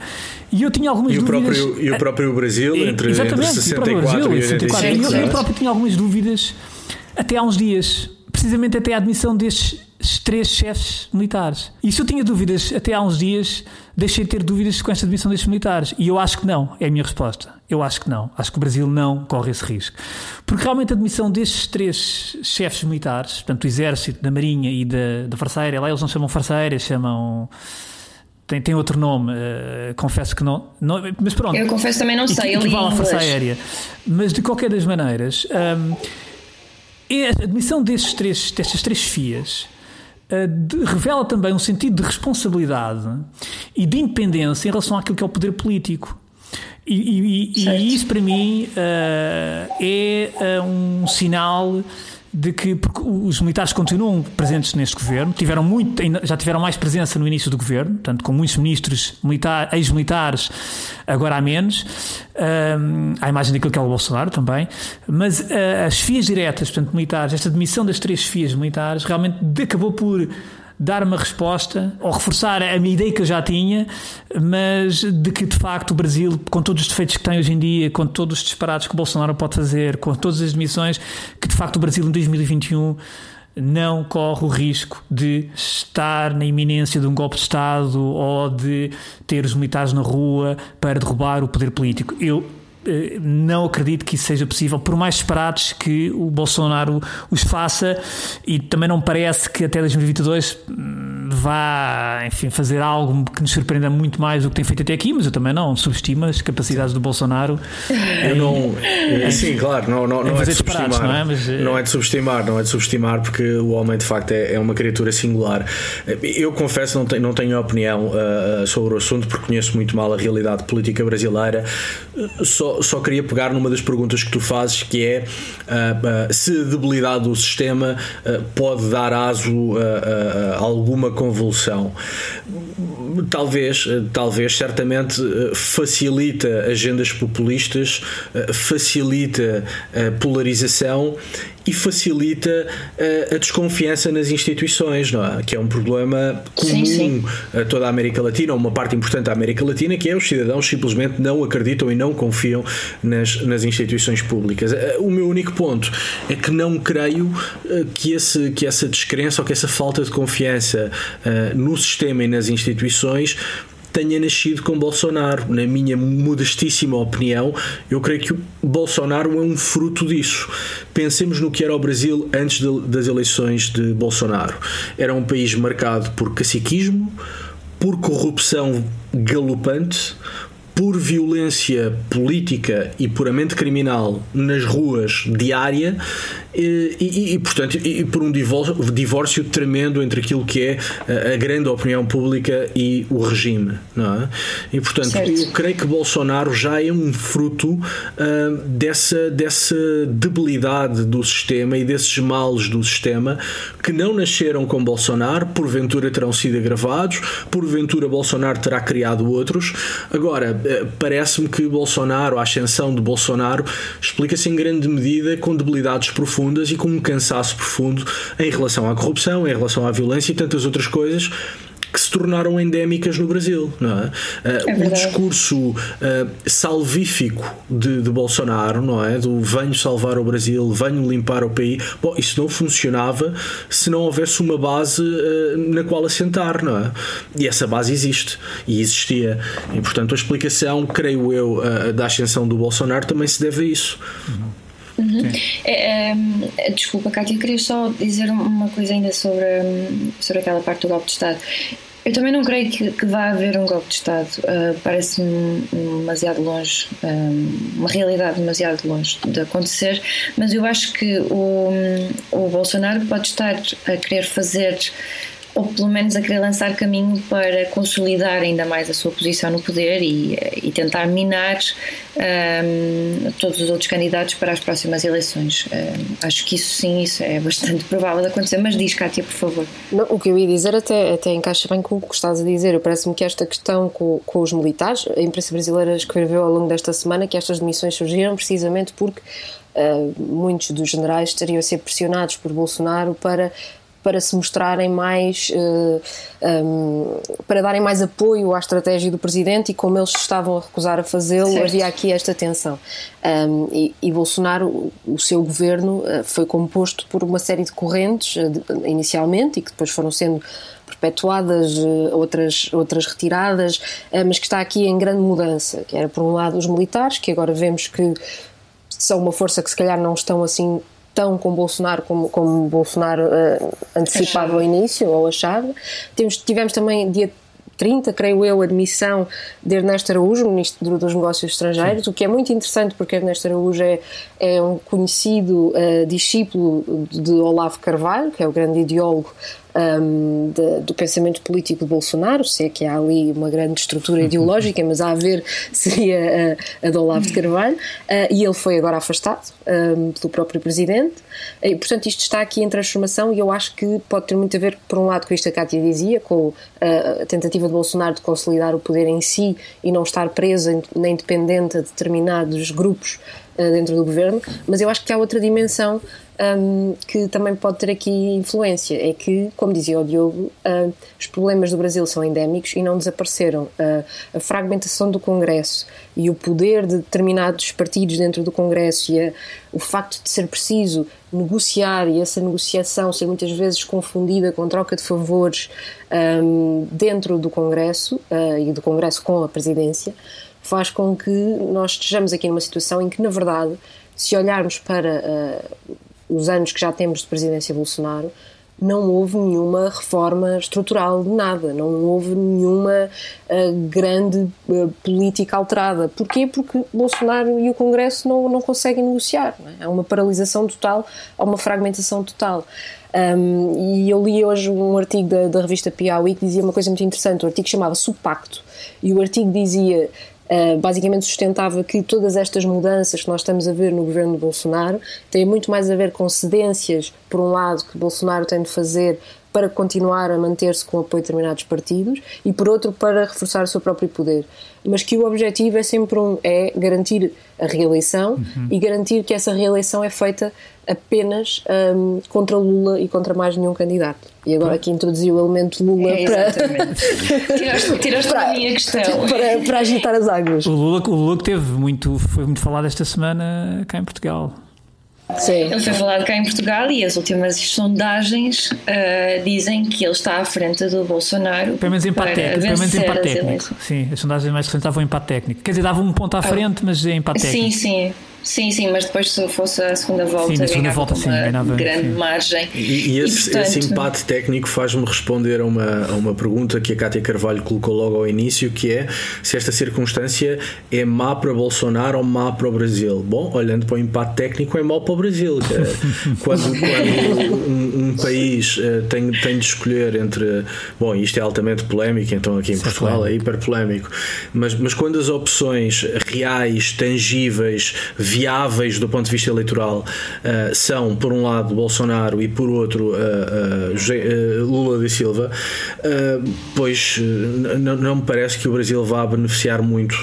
E eu tinha algumas e dúvidas. O próprio, e o próprio Brasil, entre, entre 64 Brasil, e 64. Eu, eu próprio tinha algumas dúvidas até há uns dias precisamente até a admissão destes três chefes militares. E se eu tinha dúvidas até há uns dias, deixei de ter dúvidas com esta admissão destes militares. E eu acho que não, é a minha resposta. Eu acho que não. Acho que o Brasil não corre esse risco. Porque realmente a admissão destes três chefes militares, portanto, do Exército, da Marinha e da, da Força Aérea, lá eles não chamam Força Aérea, chamam tem, tem outro nome, uh, confesso que não, não, Mas pronto. Eu confesso também não sei. Ele vale a Força Aérea. Mas de qualquer das maneiras. Um, a admissão destes três, destas três FIAs uh, de, revela também um sentido de responsabilidade e de independência em relação àquilo que é o poder político. E, e, e isso, para mim, uh, é uh, um sinal de que os militares continuam presentes neste governo, tiveram muito, já tiveram mais presença no início do governo, portanto, com muitos ministros militar, ex-militares, agora há menos, um, à imagem daquilo que é o Bolsonaro também, mas uh, as fias diretas, portanto, militares, esta demissão das três fias militares, realmente acabou por dar uma resposta ou reforçar a minha ideia que eu já tinha, mas de que de facto o Brasil, com todos os defeitos que tem hoje em dia, com todos os disparados que o Bolsonaro pode fazer, com todas as demissões, que de facto o Brasil em 2021 não corre o risco de estar na iminência de um golpe de Estado ou de ter os militares na rua para derrubar o poder político. Eu não acredito que isso seja possível, por mais disparados que o Bolsonaro os faça, e também não parece que até 2022 hum, vá, enfim, fazer algo que nos surpreenda muito mais do que tem feito até aqui, mas eu também não subestimo as capacidades do Bolsonaro. Eu não, é, sim, claro, não, não, não é de subestimar, não é? Mas, eh, não é de subestimar, não é de subestimar, porque o homem de facto é, é uma criatura singular. Eu confesso, não tenho, não tenho opinião uh, sobre o assunto, porque conheço muito mal a realidade política brasileira. Só só, queria pegar numa das perguntas que tu fazes, que é uh, uh, se a debilidade do sistema uh, pode dar aso a, alguma convulsão. Talvez, talvez, certamente facilita agendas populistas, facilita a polarização e facilita uh, a desconfiança nas instituições, não é? que é um problema comum sim, sim. a toda a América Latina, ou uma parte importante da América Latina, que é os cidadãos simplesmente não acreditam e não confiam nas, nas instituições públicas. Uh, o meu único ponto é que não creio uh, que, esse, que essa descrença ou que essa falta de confiança no sistema e nas instituições tenha nascido com Bolsonaro. Na minha modestíssima opinião, eu creio que Bolsonaro é um fruto disso. Pensemos no que era o Brasil antes de, das eleições de Bolsonaro. Era um país marcado por caciquismo, por corrupção galopante, por violência política e puramente criminal nas ruas diária e, e, e portanto, e, por um divórcio, divórcio, tremendo entre aquilo que é a, a, grande opinião pública e o regime, não é? E portanto, certo. eu creio que Bolsonaro já é um fruto uh, dessa, dessa debilidade do sistema e desses males do sistema que não nasceram com Bolsonaro, porventura terão sido agravados, porventura Bolsonaro terá criado outros. Agora, parece-me que Bolsonaro, a ascensão de Bolsonaro, explica-se em grande medida com debilidades profundas profundas e com um cansaço profundo em relação à corrupção, em relação à violência e tantas outras coisas que se tornaram endémicas no Brasil. Não é? Uh, é o discurso uh, salvífico de, de, Bolsonaro, não é? Do venho salvar o Brasil, venho limpar o país. Bom, isso não funcionava se não houvesse uma base uh, na qual assentar, não é? E essa base existe e existia. E portanto a explicação, creio eu, da ascensão do Bolsonaro também se deve a isso. Uhum. Uhum. É, é, desculpa, Cátia, eu queria só dizer uma coisa ainda sobre, sobre aquela parte do golpe de Estado. Eu também não creio que, que vá haver um golpe de Estado. Uh, Parece-me demasiado longe, um, uma realidade demasiado longe de acontecer, mas eu acho que o, o Bolsonaro pode estar a querer fazer ou pelo menos a querer lançar caminho para consolidar ainda mais a sua posição no poder e, e tentar minar um, todos os outros candidatos para as próximas eleições. Um, acho que isso sim, isso é bastante provável de acontecer, mas diz, Cátia, por favor. Não, o que eu ia dizer até, até encaixa bem com o que estás a dizer. Parece-me que esta questão com, com os militares, a imprensa brasileira escreveu ao longo desta semana que estas demissões surgiram precisamente porque Uh, muitos dos generais estariam a ser pressionados por Bolsonaro para para se mostrarem mais, uh, eh, um, para darem mais apoio à estratégia do presidente e como eles estavam a recusar a fazê-lo, havia aqui esta tensão. Um, e, e, Bolsonaro, o seu governo, uh, foi composto por uma série de correntes, de, inicialmente, e que depois foram sendo perpetuadas, outras, outras retiradas, mas que está aqui em grande mudança, que era por um lado os militares, que agora vemos que são uma força que se calhar não estão assim tão com Bolsonaro como, como Bolsonaro uh, antecipava ao início, ou achava. Temos, tivemos também dia 30, creio eu, a admissão de Ernesto Araújo, Ministro dos Negócios Estrangeiros, Sim. o que é muito interessante porque Ernesto Araújo é, é um conhecido uh, discípulo de Olavo Carvalho, que é o grande ideólogo um, de, do pensamento político de Bolsonaro, se é que há ali uma grande estrutura ideológica, mas a haver seria a, a de Olavo de Carvalho, uh, e ele foi agora afastado um, pelo próprio Presidente, e portanto isto está aqui em transformação e eu acho que pode ter muito a ver, por um lado, com isto que a Cátia dizia, com uh, a tentativa de Bolsonaro de consolidar o poder em si e não estar preso nem dependente a determinados grupos uh, dentro do governo, mas eu acho que há outra dimensão um, que também pode ter aqui influência. É que, como dizia o Diogo, uh, os problemas do Brasil são endémicos e não desapareceram. Uh, a fragmentação do Congresso e o poder de determinados partidos dentro do Congresso e a, o facto de ser preciso negociar e essa negociação ser muitas vezes confundida com troca de favores um, dentro do Congresso uh, e do Congresso com a presidência faz com que nós estejamos aqui numa situação em que, na verdade, se olharmos para uh, os anos que já temos de presidência Bolsonaro, não houve nenhuma reforma estrutural de nada, não houve nenhuma uh, grande uh, política alterada. Porquê? Porque Bolsonaro e o Congresso não, não conseguem negociar. Não é? Há uma paralisação total, há uma fragmentação total. Um, e eu li hoje um artigo da, da revista Piauí que dizia uma coisa muito interessante. O artigo chamava-se Pacto. E o artigo dizia Uh, basicamente sustentava que todas estas mudanças que nós estamos a ver no governo de Bolsonaro têm muito mais a ver com cedências, por um lado, que Bolsonaro tem de fazer para continuar a manter-se com apoio de determinados partidos e, por outro, para reforçar o seu próprio poder. Mas que o objetivo é sempre um, é garantir a reeleição uhum. e garantir que essa reeleição é feita apenas um, contra Lula e contra mais nenhum candidato. E agora aqui introduziu o elemento Lula é, para. tiraste, tiraste para, a minha questão. Para, para agitar as águas. O Lula, o Lula que teve muito, foi muito falado esta semana cá em Portugal. Sim. Ele foi falado cá em Portugal e as últimas sondagens uh, dizem que ele está à frente do Bolsonaro. Pelo menos empate técnico. Pelo menos empate técnico. Sim, as sondagens mais recentes davam empate técnico. Quer dizer, davam um ponto à ah. frente, mas é empate técnico. Sim, sim. Sim, sim, mas depois se fosse a segunda volta, sim, segunda volta sim, uma ganhava, grande sim. margem. E, e esse, e, portanto... esse, empate técnico faz-me responder a uma, a uma pergunta que a Cátia Carvalho colocou logo ao início, que é se esta circunstância é má para Bolsonaro ou má para o Brasil. Bom, olhando para o empate técnico, é mau para o Brasil. quando, quando um, um, país uh, tem, tem de escolher entre. Bom, isto é altamente polémico, então aqui em Portugal é hiper polémico, mas, mas quando as opções reais, tangíveis, viáveis do ponto de vista eleitoral uh, são, por um lado, Bolsonaro e por outro, uh, Lula da Silva, pois não me parece que o Brasil vá beneficiar muito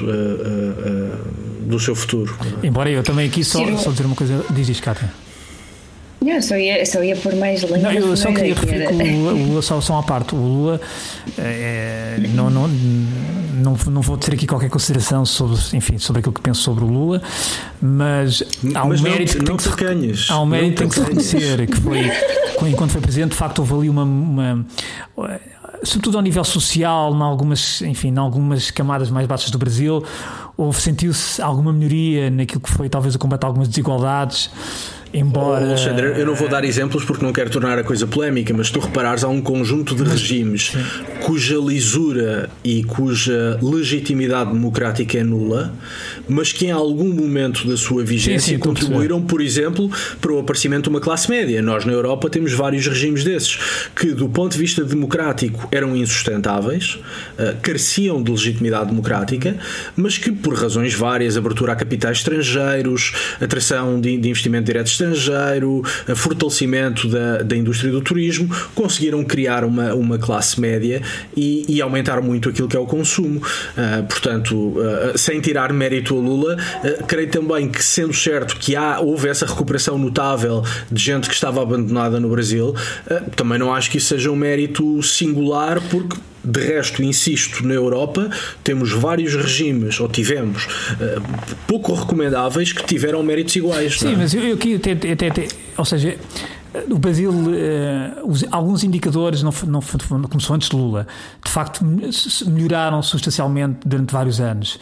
do seu futuro. Embora eu também aqui só, só dizer uma coisa, diz isto, Cátia. Não, só ia, só ia pôr mais lenha. Não, eu só queria referir que o Lula, o Lula só, só uma parte, o Lula é, não, não, não, não vou ter aqui qualquer consideração sobre, enfim, sobre aquilo que penso sobre o Lula, mas há um mas mérito não, que tem que se, há um mérito tem que se reconhecer que foi enquanto foi presidente, de facto houve ali uma, uma sobretudo ao nível social, em algumas, enfim, em algumas camadas mais baixas do Brasil, houve, sentiu-se alguma melhoria naquilo que foi talvez o combate a algumas desigualdades. Embora. Oh, Alexandre, eu não vou dar exemplos porque não quero tornar a coisa polémica, mas se tu reparares, há um conjunto de regimes Sim. cuja lisura e cuja legitimidade democrática é nula, mas que em algum momento da sua vigência sim, sim, contribuíram, por exemplo, para o aparecimento de uma classe média. Nós na Europa temos vários regimes desses que, do ponto de vista democrático, eram insustentáveis, uh, careciam de legitimidade democrática, mas que, por razões várias, abertura a capitais estrangeiros, atração de, de investimento direto estrangeiro, fortalecimento da, da indústria do turismo, conseguiram criar uma, uma classe média e, e aumentar muito aquilo que é o consumo. Uh, portanto, uh, sem tirar mérito a Lula, uh, creio também que, sendo certo que há, houve essa recuperação notável de gente que estava abandonada no Brasil, também não acho que isso seja um mérito singular, porque de resto, insisto, na Europa temos vários regimes, ou tivemos, uh, pouco recomendáveis que tiveram méritos iguais. Sim, é? mas eu aqui até, até, até, ou seja, o Brasil, uh, os, alguns indicadores, não, não, não começou antes de Lula, de facto melhoraram substancialmente durante vários anos.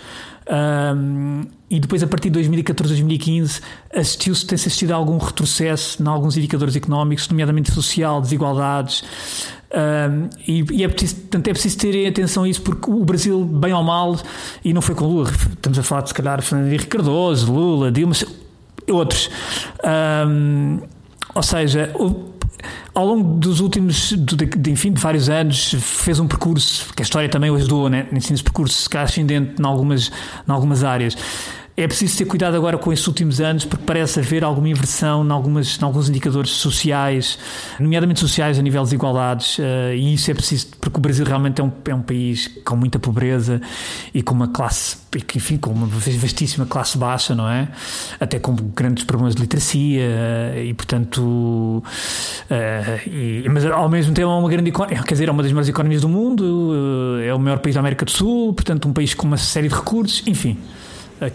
Um, e depois, a partir de 2014, 2015, assistiu-se, tem-se assistido a algum retrocesso em alguns indicadores económicos, nomeadamente social, desigualdades. Um, e, e, é preciso, portanto, é preciso ter atenção a isso porque o Brasil, bem ou mal, e não foi com Lula, estamos a falar de se calhar Fernando Henrique Cardoso, Lula, Dilma, outros. Um, ou seja, ao longo dos últimos, de, de, enfim, de vários anos, fez um percurso que a história também o ajudou, né? esse percurso ascendente em algumas, em algumas áreas. É preciso ter cuidado agora com estes últimos anos, porque parece haver alguma inversão em, algumas, em alguns indicadores sociais, nomeadamente sociais a nível de desigualdades, uh, e isso é preciso, porque o Brasil realmente é um, é um país com muita pobreza e com uma classe, enfim, com uma vastíssima classe baixa, não é? Até com grandes problemas de literacia, uh, e portanto. Uh, e, mas ao mesmo tempo é uma grande economia, quer dizer, é uma das maiores economias do mundo, é o maior país da América do Sul, portanto, um país com uma série de recursos, enfim.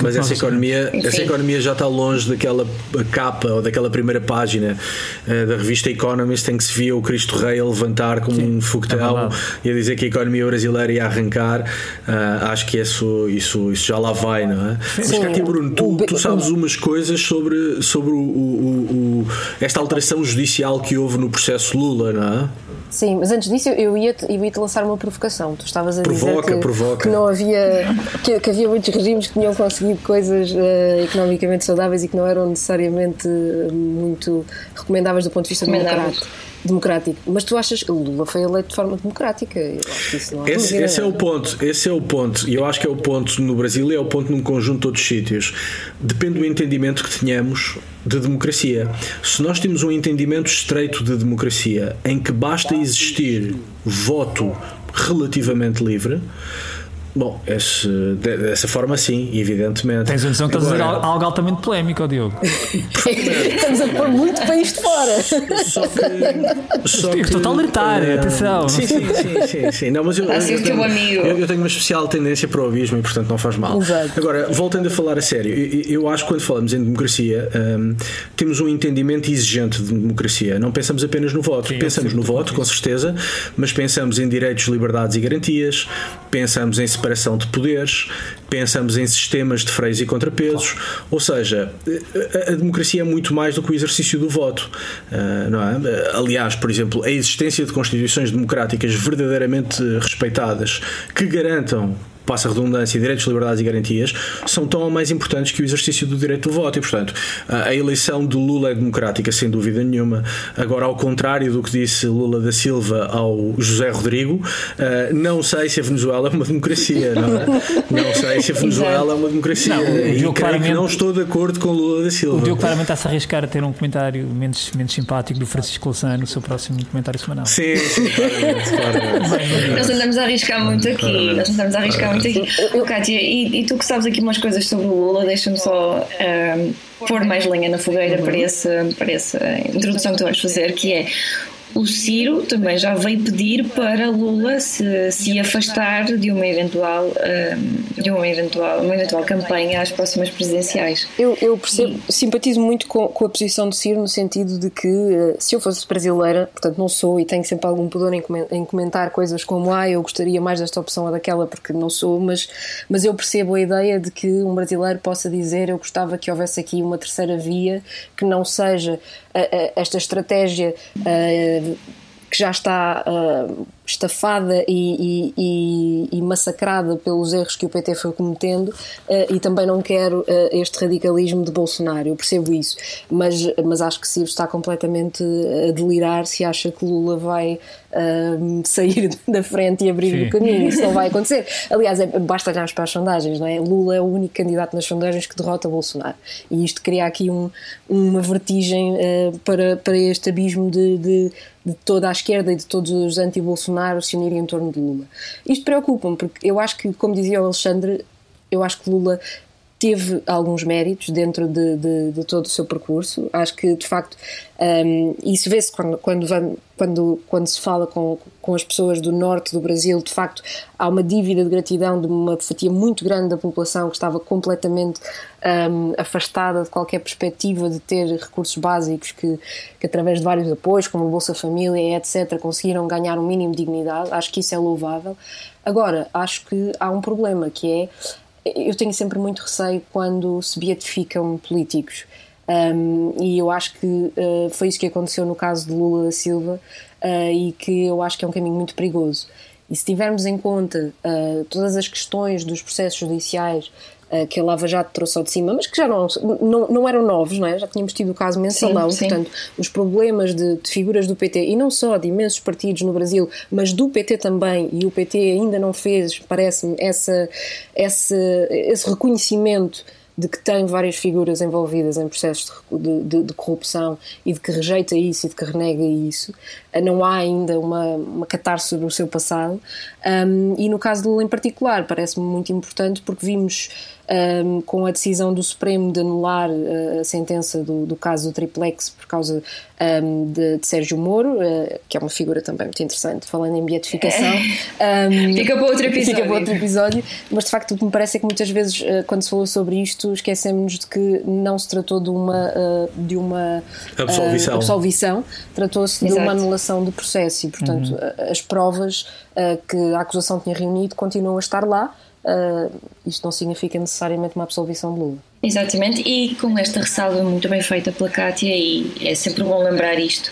Mas essa economia, essa economia já está longe daquela capa ou daquela primeira página uh, da revista Economist em que se via o Cristo Rei a levantar como Sim, um foguetão é e a dizer que a economia brasileira ia arrancar. Uh, acho que isso, isso, isso já lá vai, não é? Sim. Mas cá aqui, Bruno, tu, tu sabes umas coisas sobre, sobre o, o, o, esta alteração judicial que houve no processo Lula, não é? Sim, mas antes disso eu ia-te ia -te lançar uma provocação. Tu estavas a provoca, dizer que, provoca. que não havia que, que, havia muitos regimes que tinham conseguido coisas uh, economicamente saudáveis e que não eram necessariamente muito recomendáveis do ponto de vista democrático democrático. Mas tu achas que Lula foi eleito de forma democrática? Eu acho que isso não esse, esse é o ponto, esse é o ponto. E eu acho que é o ponto no Brasil e é o ponto num conjunto de outros sítios. Depende do entendimento que tenhamos de democracia. Se nós temos um entendimento estreito de democracia em que basta existir voto relativamente livre, Bom, esse, dessa forma sim, evidentemente. Tens a noção que estás a dizer algo altamente polémico, Diogo. Estamos a pôr muito país de fora. Só que. Só que Estou a alertar, uh, atenção. Sim, sim, sim, sim, sim. Não, mas eu, assim eu, eu, tenho, eu, eu, tenho uma especial tendência para o abismo e, portanto, não faz mal. Exato. Agora, voltando a falar a sério, eu, eu acho que quando falamos em democracia, um, temos um entendimento exigente de democracia. Não pensamos apenas no voto. Sim, pensamos no voto, com certeza, mas pensamos em direitos, liberdades e garantias, pensamos em separação de poderes, pensamos em sistemas de freios e contrapesos, ou seja, a, a, democracia é muito mais do que o exercício do voto, uh, não é? Aliás, por exemplo, a existência de constituições democráticas verdadeiramente respeitadas que garantam passa a redundância, direitos, liberdades e garantias, são tão ou mais importantes que o exercício do direito do voto. E, portanto, a eleição de Lula é democrática, sem dúvida nenhuma. Agora, ao contrário do que disse Lula da Silva ao José Rodrigo, eh, não sei se a Venezuela é uma democracia, não é? Não sei se a Venezuela é uma democracia. Não, e creio claramente, que não estou de acordo com Lula da Silva. O Diogo claramente está-se a arriscar a ter um comentário menos, menos simpático do Francisco Louçã no seu próximo comentário semanal. Sim, sim, claramente, claramente. Nós andamos a arriscar muito aqui. Nós andamos a arriscar muito. Eu, Kátia, e, e, tu que sabes aqui umas coisas sobre o Lula, deixa-me só um, pôr mais lenha na fogueira uhum. para, essa, para essa introdução que tu vais fazer, que é o Ciro também já veio pedir para Lula se, se afastar de uma eventual um, de uma eventual, uma eventual campanha às próximas presidenciais. Eu, eu percebo, e... simpatizo muito com, com, a posição do Ciro no sentido de que eh, se eu fosse brasileira, portanto não sou e tenho sempre algum pudor em, comentar coisas como ah, eu gostaria mais desta opção ou daquela porque não sou, mas, mas eu percebo a ideia de que um brasileiro possa dizer eu gostava que houvesse aqui uma terceira via que não seja esta estratégia que já está uh, estafada e, e, e, massacrada pelos erros que o PT foi cometendo uh, e também não quero uh, este radicalismo de Bolsonaro, eu percebo isso, mas, mas acho que Ciro está completamente a delirar se acha que Lula vai sair da frente e abrir Sim. o caminho, isso não vai acontecer. Aliás, é, basta olharmos para as sondagens, não é? Lula é o único candidato nas sondagens que derrota Bolsonaro e isto cria aqui um, uma vertigem para, para este abismo de, de de toda a esquerda e de todos os anti-Bolsonaro se unirem em torno de Lula. Isto preocupa-me, porque eu acho que, como dizia o Alexandre, eu acho que Lula teve alguns méritos dentro de, de, de, todo o seu percurso. Acho que, de facto, um, isso vê-se quando, quando, quando, quando se fala com, com as pessoas do norte do Brasil. De facto, há uma dívida de gratidão de uma fatia muito grande da população que estava completamente um, afastada de qualquer perspectiva de ter recursos básicos que, que, através de vários apoios, como a Bolsa Família, etc., conseguiram ganhar um mínimo de dignidade. Acho que isso é louvável. Agora, acho que há um problema que é eu tenho sempre muito receio quando se beatificam políticos. Um, e eu acho que uh, foi isso que aconteceu no caso de Lula da Silva uh, e que eu acho que é um caminho muito perigoso. E se tivermos em conta uh, todas as questões dos processos judiciais que a Lava Jato trouxe ao de cima, mas que já não, não, não eram novos, não é? já tínhamos tido o caso mensalão, sim, sim. portanto, os problemas de, de, figuras do PT, e não só de imensos partidos no Brasil, mas do PT também, e o PT ainda não fez, parece-me, essa, essa, esse reconhecimento de que tem várias figuras envolvidas em processos de, de, de, corrupção e de que rejeita isso e de que renega isso. Eh, não há ainda uma, uma catarse sobre o seu passado. Um, e no caso de Lula em particular, parece-me muito importante porque vimos um, com a decisão do Supremo de anular uh, a sentença do, do, caso do triplex por causa um, de, de, Sérgio Moro, uh, que é uma figura também muito interessante, falando em beatificação. Fica para outro episódio. Fica para outro episódio, mas de facto o que me parece é que muitas vezes, uh, quando se falou sobre isto, esquecemos de que não se tratou de uma, de uma absolvição, absolvição tratou-se de uma anulação do processo e, portanto, uhum. as provas que a acusação tinha reunido continuam a estar lá uh, isto não significa necessariamente uma absolvição de Lula. Exatamente, e com esta ressalva muito bem feita pela Kátia, e é sempre bom lembrar isto.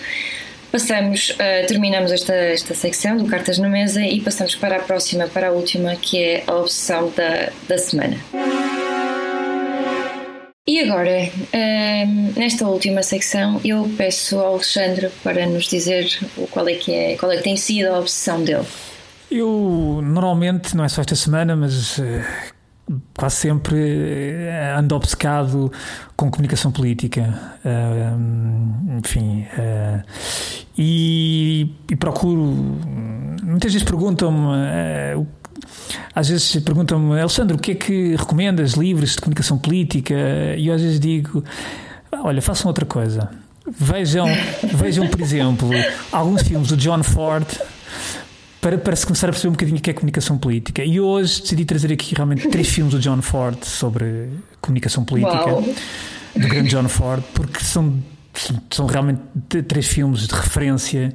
Passamos, uh, terminamos esta, esta secção do Cartas na Mesa e passamos para a próxima, para a última, que é a obsessão da, da semana. E agora, uh, nesta última secção, eu peço ao Alexandre para nos dizer qual é que é, qual é que tem sido a obsessão dele. Eu normalmente, não é só esta semana, mas uh, quase sempre uh, ando obcecado com comunicação política. Uh, enfim. E, e, procuro. Muitas vezes perguntam-me. Às vezes perguntam-me, Alexandre, o que é que recomendas? Livros de comunicação política? E eu às vezes digo: olha, façam outra coisa. Vejam, vejam, por exemplo, alguns filmes do John Ford para, para se começar a perceber um bocadinho o que é comunicação política. E hoje decidi trazer aqui realmente três filmes do John Ford sobre comunicação política, Uau. do grande John Ford, porque são, são realmente três filmes de referência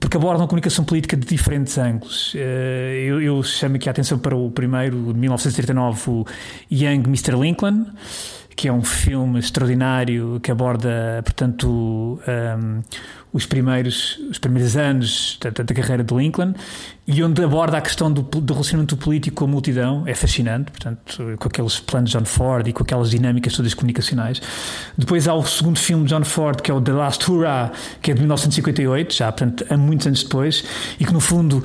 porque abordam a comunicação política de diferentes ângulos. Eh, eu, eu chamo aqui a atenção para o primeiro, de 1939, o Young Mr. Lincoln, que é um filme extraordinário que aborda, portanto, um, os primeiros, os primeiros anos da, da, carreira de Lincoln e onde aborda a questão do, do, relacionamento político com a multidão, é fascinante, portanto, com aqueles planos de John Ford e com aquelas dinâmicas todas comunicacionais. Depois há o segundo filme de John Ford, que é o The Last Hurrah, que é de 1958, já, portanto, há muitos anos depois, e que no fundo,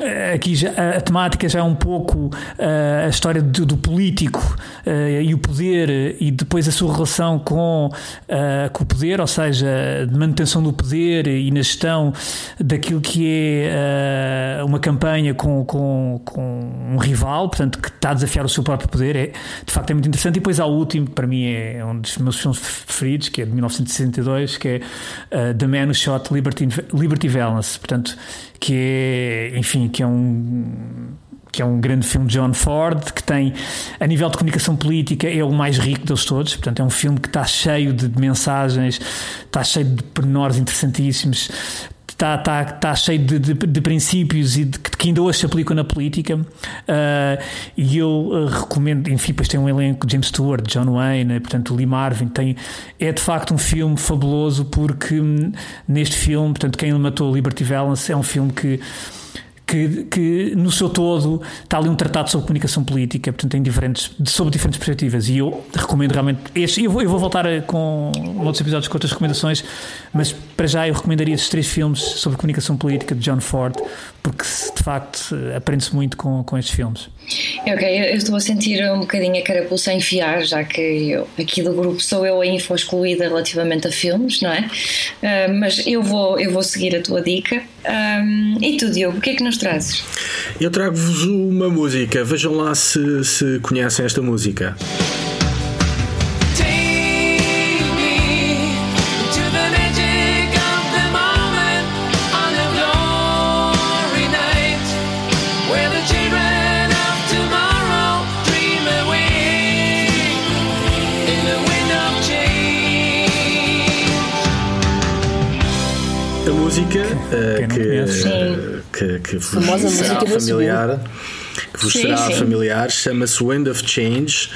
eh, aqui já, a, a temática já é um pouco uh, a história do, do político uh, e o poder, e depois a sua relação com, com o poder, ou seja, de manutenção do poder e na gestão daquilo que é uma campanha com, com, com um rival, portanto, que está a desafiar o seu próprio poder. É, de facto, é muito interessante. E depois há o último, que para mim é um dos meus filmes preferidos, que é de 1962, que é uh, The Man Who Shot Liberty, Liberty Valance. Portanto, que é, enfim, que é um que é um grande filme de John Ford, que tem, a nível de comunicação política, é o mais rico deles todos. Portanto, é um filme que está cheio de mensagens, está cheio de pormenores interessantíssimos, está, está, está cheio de, de, de princípios e de, que ainda hoje se aplicam na política. Uh, e eu uh, recomendo, enfim, depois tem um elenco James Stewart, John Wayne, portanto, Lee Marvin. Tem, é de facto um filme fabuloso porque hum, neste filme, portanto, Quem Matou Liberty Valance é um filme que que, que, no seu todo está ali um tratado sobre comunicação política, portanto, tem diferentes, sobre diferentes perspectivas. E eu recomendo realmente este. Eu vou, eu vou voltar com outros episódios com outras recomendações, mas para já eu recomendaria estes três filmes sobre comunicação política de John Ford, porque de facto aprende-se muito com, com estes filmes. Ok, eu estou a sentir um bocadinho a carapuça a enfiar, já que eu, aqui do grupo sou eu a info excluída relativamente a filmes, não é? Uh, mas eu vou, eu vou seguir a tua dica. Um, e tu, Diogo, o que é que nos trazes? Eu trago-vos uma música, vejam lá se, se conhecem esta música. música que, que, vos será familiar. Que vos sim, será sim. familiar, chama-se Wind of Change,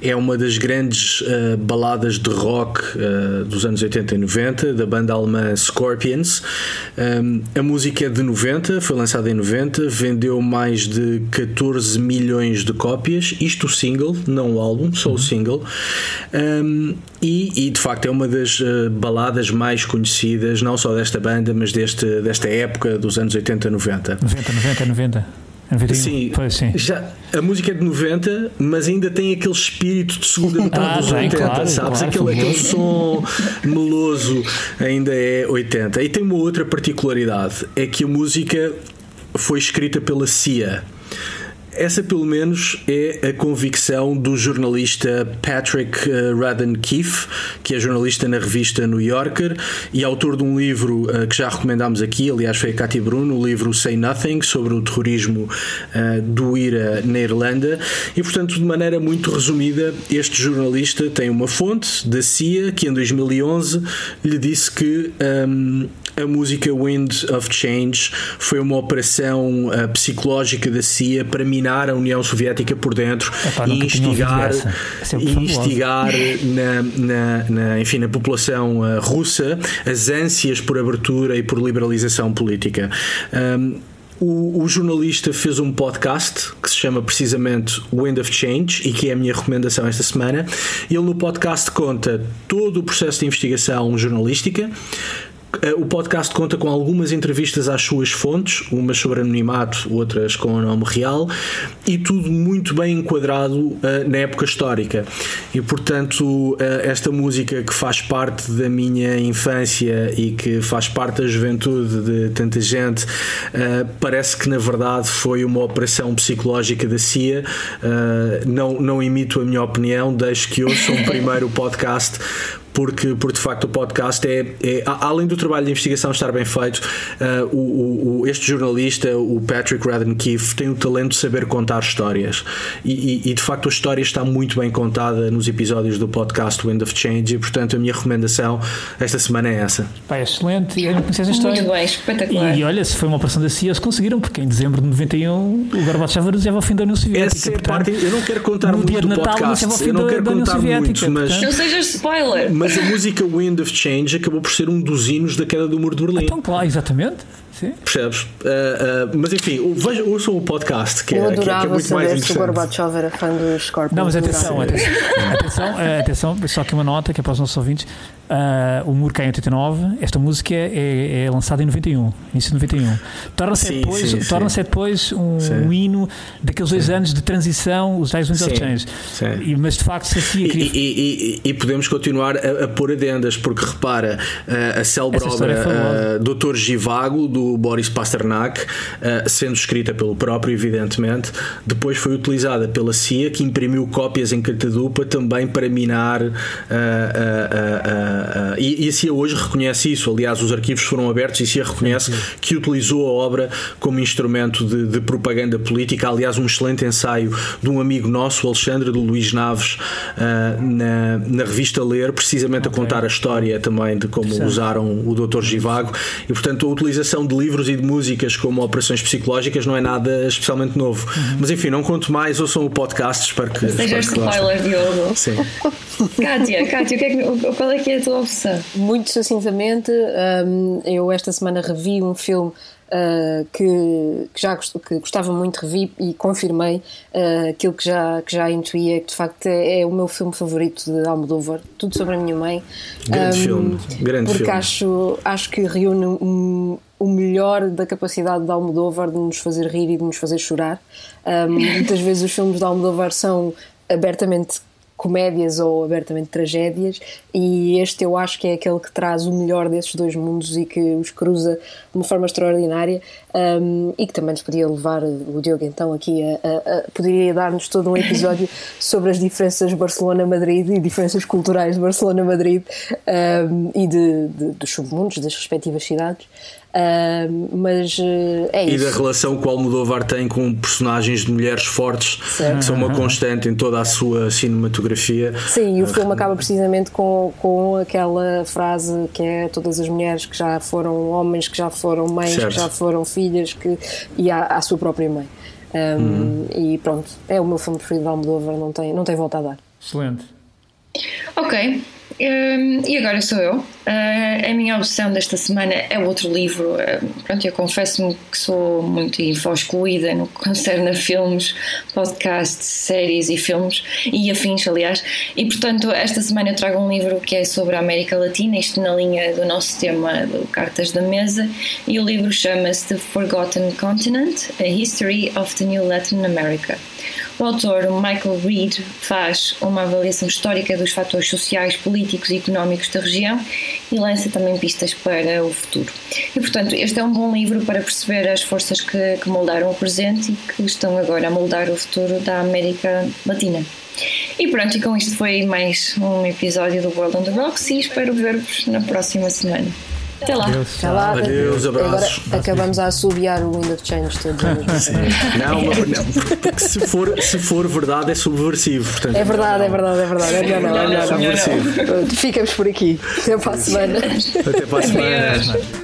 é uma das grandes uh, baladas de rock uh, dos anos 80 e 90, da banda alemã Scorpions. Um, a música é de 90, foi lançada em 90, vendeu mais de 14 milhões de cópias, isto o single, não o álbum, só uhum. o single. Um, e, e, de facto é uma das uh, baladas mais conhecidas, não só desta banda, mas deste, desta época dos anos 80 90. 90, 90, 90. Sim, sim. Já, a música é de 90, mas ainda tem aquele espírito de segunda metade ah, dos 80, claro, sabes? Claro, aquele, aquele som meloso ainda é 80. E tem uma outra particularidade: é que a música foi escrita pela CIA. Essa, pelo menos, é a convicção do jornalista Patrick eh, Radden Keefe, que é jornalista na revista New Yorker e autor de um livro uh, que já recomendámos aqui, aliás, foi a Cathy Bruno, o livro Say Nothing, sobre o terrorismo uh, do IRA na Irlanda. E, portanto, de maneira muito resumida, este jornalista tem uma fonte da CIA que, em 2011, lhe disse que. Um, a música Wind of Change foi uma operação psicológica da CIA para minar a União Soviética por dentro Epá, e instigar, é instigar na, na, na, enfim, na população uh, russa as ânsias por abertura e por liberalização política. Um, o, o, jornalista fez um podcast que se chama precisamente Wind of Change e que é a minha recomendação esta semana. Ele no podcast conta todo o processo de investigação jornalística, o podcast conta com algumas entrevistas às suas fontes, umas sobre anonimato, outras com o nome real, e tudo muito bem enquadrado uh, na época histórica. E portanto, uh, esta música que faz parte da minha infância e que faz parte da juventude de tanta gente, uh, parece que na verdade foi uma operação psicológica da CIA. não, não imito a minha opinião, deixo que ouçam primeiro o podcast porque, porque de facto o podcast é, é além do trabalho de investigação estar bem feito, uh, o, o, este jornalista, o Patrick Radden Keefe, tem o talento de saber contar histórias e, e, e, de facto a história está muito bem contada nos episódios do podcast Wind of Change e portanto a minha recomendação esta semana é essa. É excelente, eu não conhecia essa história. Muito bem, espetacular. E olha, se foi uma operação da CIA, eles conseguiram, porque em dezembro de 91 o Gorbachev anunciava o fim da União Soviética. Essa é portanto, parte, eu não quero contar muito do Natal, podcast, eu não quero contar muito, mas... Não sejas spoiler mas a música Wind of Change acabou por ser um dos hinos da queda do muro de Berlim. Então, claro, exatamente. Sim. Percebes? Uh, uh, mas enfim, veja, ouçam o podcast que, eu é, que, é, que é muito mais interessante. se o Gorbachev era fã dos Scorpions. Não, mas atenção, atenção, atenção, atenção, só aqui uma nota que é para os nossos ouvintes. Uh, o Muro cai em 89, esta música é, é, lançada em 91, início de 91. Torna-se depois, sim, torna sim. depois um, um, hino daqueles dois anos de transição, os tais Winds of Change. E, mas de facto, se assim queria... e, e, e, podemos continuar a, a pôr adendas, porque repara, a célebre obra é uh, Doutor Givago, do do Boris Pasternak, uh, sendo escrita pelo próprio, evidentemente. Depois foi utilizada pela CIA, que imprimiu cópias em catadupa também para minar. Uh, uh, e, e, a CIA hoje reconhece isso. Aliás, os arquivos foram abertos e a CIA reconhece que utilizou a obra como instrumento de, de propaganda política. Aliás, um excelente ensaio de um amigo nosso, Alexandre do Luís Naves, na, na revista Ler, precisamente okay. a contar a história também de como usaram o Dr. Givago. E, portanto, a utilização de livros e de músicas como operações psicológicas não é nada especialmente novo. Uhum. Mas enfim, não conto mais, ouçam o podcast, espero que. Seja spoiler, Diogo. Sim. Kátia, Kátia, que é que, qual é que é a tua opção? Muito sucintamente, um, eu esta semana revi um filme Uh, que, que, já que gostava muito, revi e confirmei uh, aquilo que já, que já intuía, que de facto é, é, o meu filme favorito de Almodóvar, tudo sobre a minha mãe. Grande um, filme, grande porque filme. Acho, acho que reúne um, o melhor da capacidade de Almodóvar de nos fazer rir e de nos fazer chorar. Um, muitas vezes os filmes de Almodóvar são abertamente comédias ou abertamente tragédias, e este eu acho que é aquele que traz o melhor desses dois mundos e que os cruza de uma forma extraordinária um, e que também nos podia levar, o Diogo então aqui, a, a, a poderia dar-nos todo um episódio sobre as diferenças Barcelona-Madrid e diferenças culturais de Barcelona-Madrid um, e de, de, dos submundos das respectivas cidades. Uh, mas uh, é isso. E da relação que o Almodóvar tem com personagens de mulheres fortes, certo. que são uma constante em toda a sua cinematografia. Sim, e o filme acaba precisamente com, com aquela frase que é todas as mulheres que já foram homens, que já foram mães, certo. que já foram filhas, que, e a, a sua própria mãe. Um, uhum. E pronto, é o meu filme preferido de Almodóvar, não tem, não tem volta a dar. Excelente. Ok, um, e agora sou eu. Uh, a minha opção desta semana é outro livro. Uh, pronto, eu confesso-me que sou muito excluída no que concerne a filmes, podcasts, séries e filmes, e afins, aliás. E portanto, esta semana eu trago um livro que é sobre a América Latina, isto na linha do nosso tema do Cartas da Mesa, e o livro chama-se The Forgotten Continent: A History of the New Latin America. O autor Michael Reed faz uma avaliação histórica dos fatores sociais, políticos e económicos da região e lança também pistas para o futuro. E, portanto, este é um bom livro para perceber as forças que, que moldaram o presente e que estão agora a moldar o futuro da América Latina. E pronto, e com isto foi mais um episódio do World on the Rocks e espero ver-vos na próxima semana. Até lá. Adeus, Até lá. Adeus abraços. Agora acabamos a assobiar o Wind of Change todos. não, não, porque se for, se for verdade é subversivo. Portanto, é verdade, é verdade, é verdade. É melhor não, é melhor não. Ficamos por aqui. Até para a semana. Até para a semana.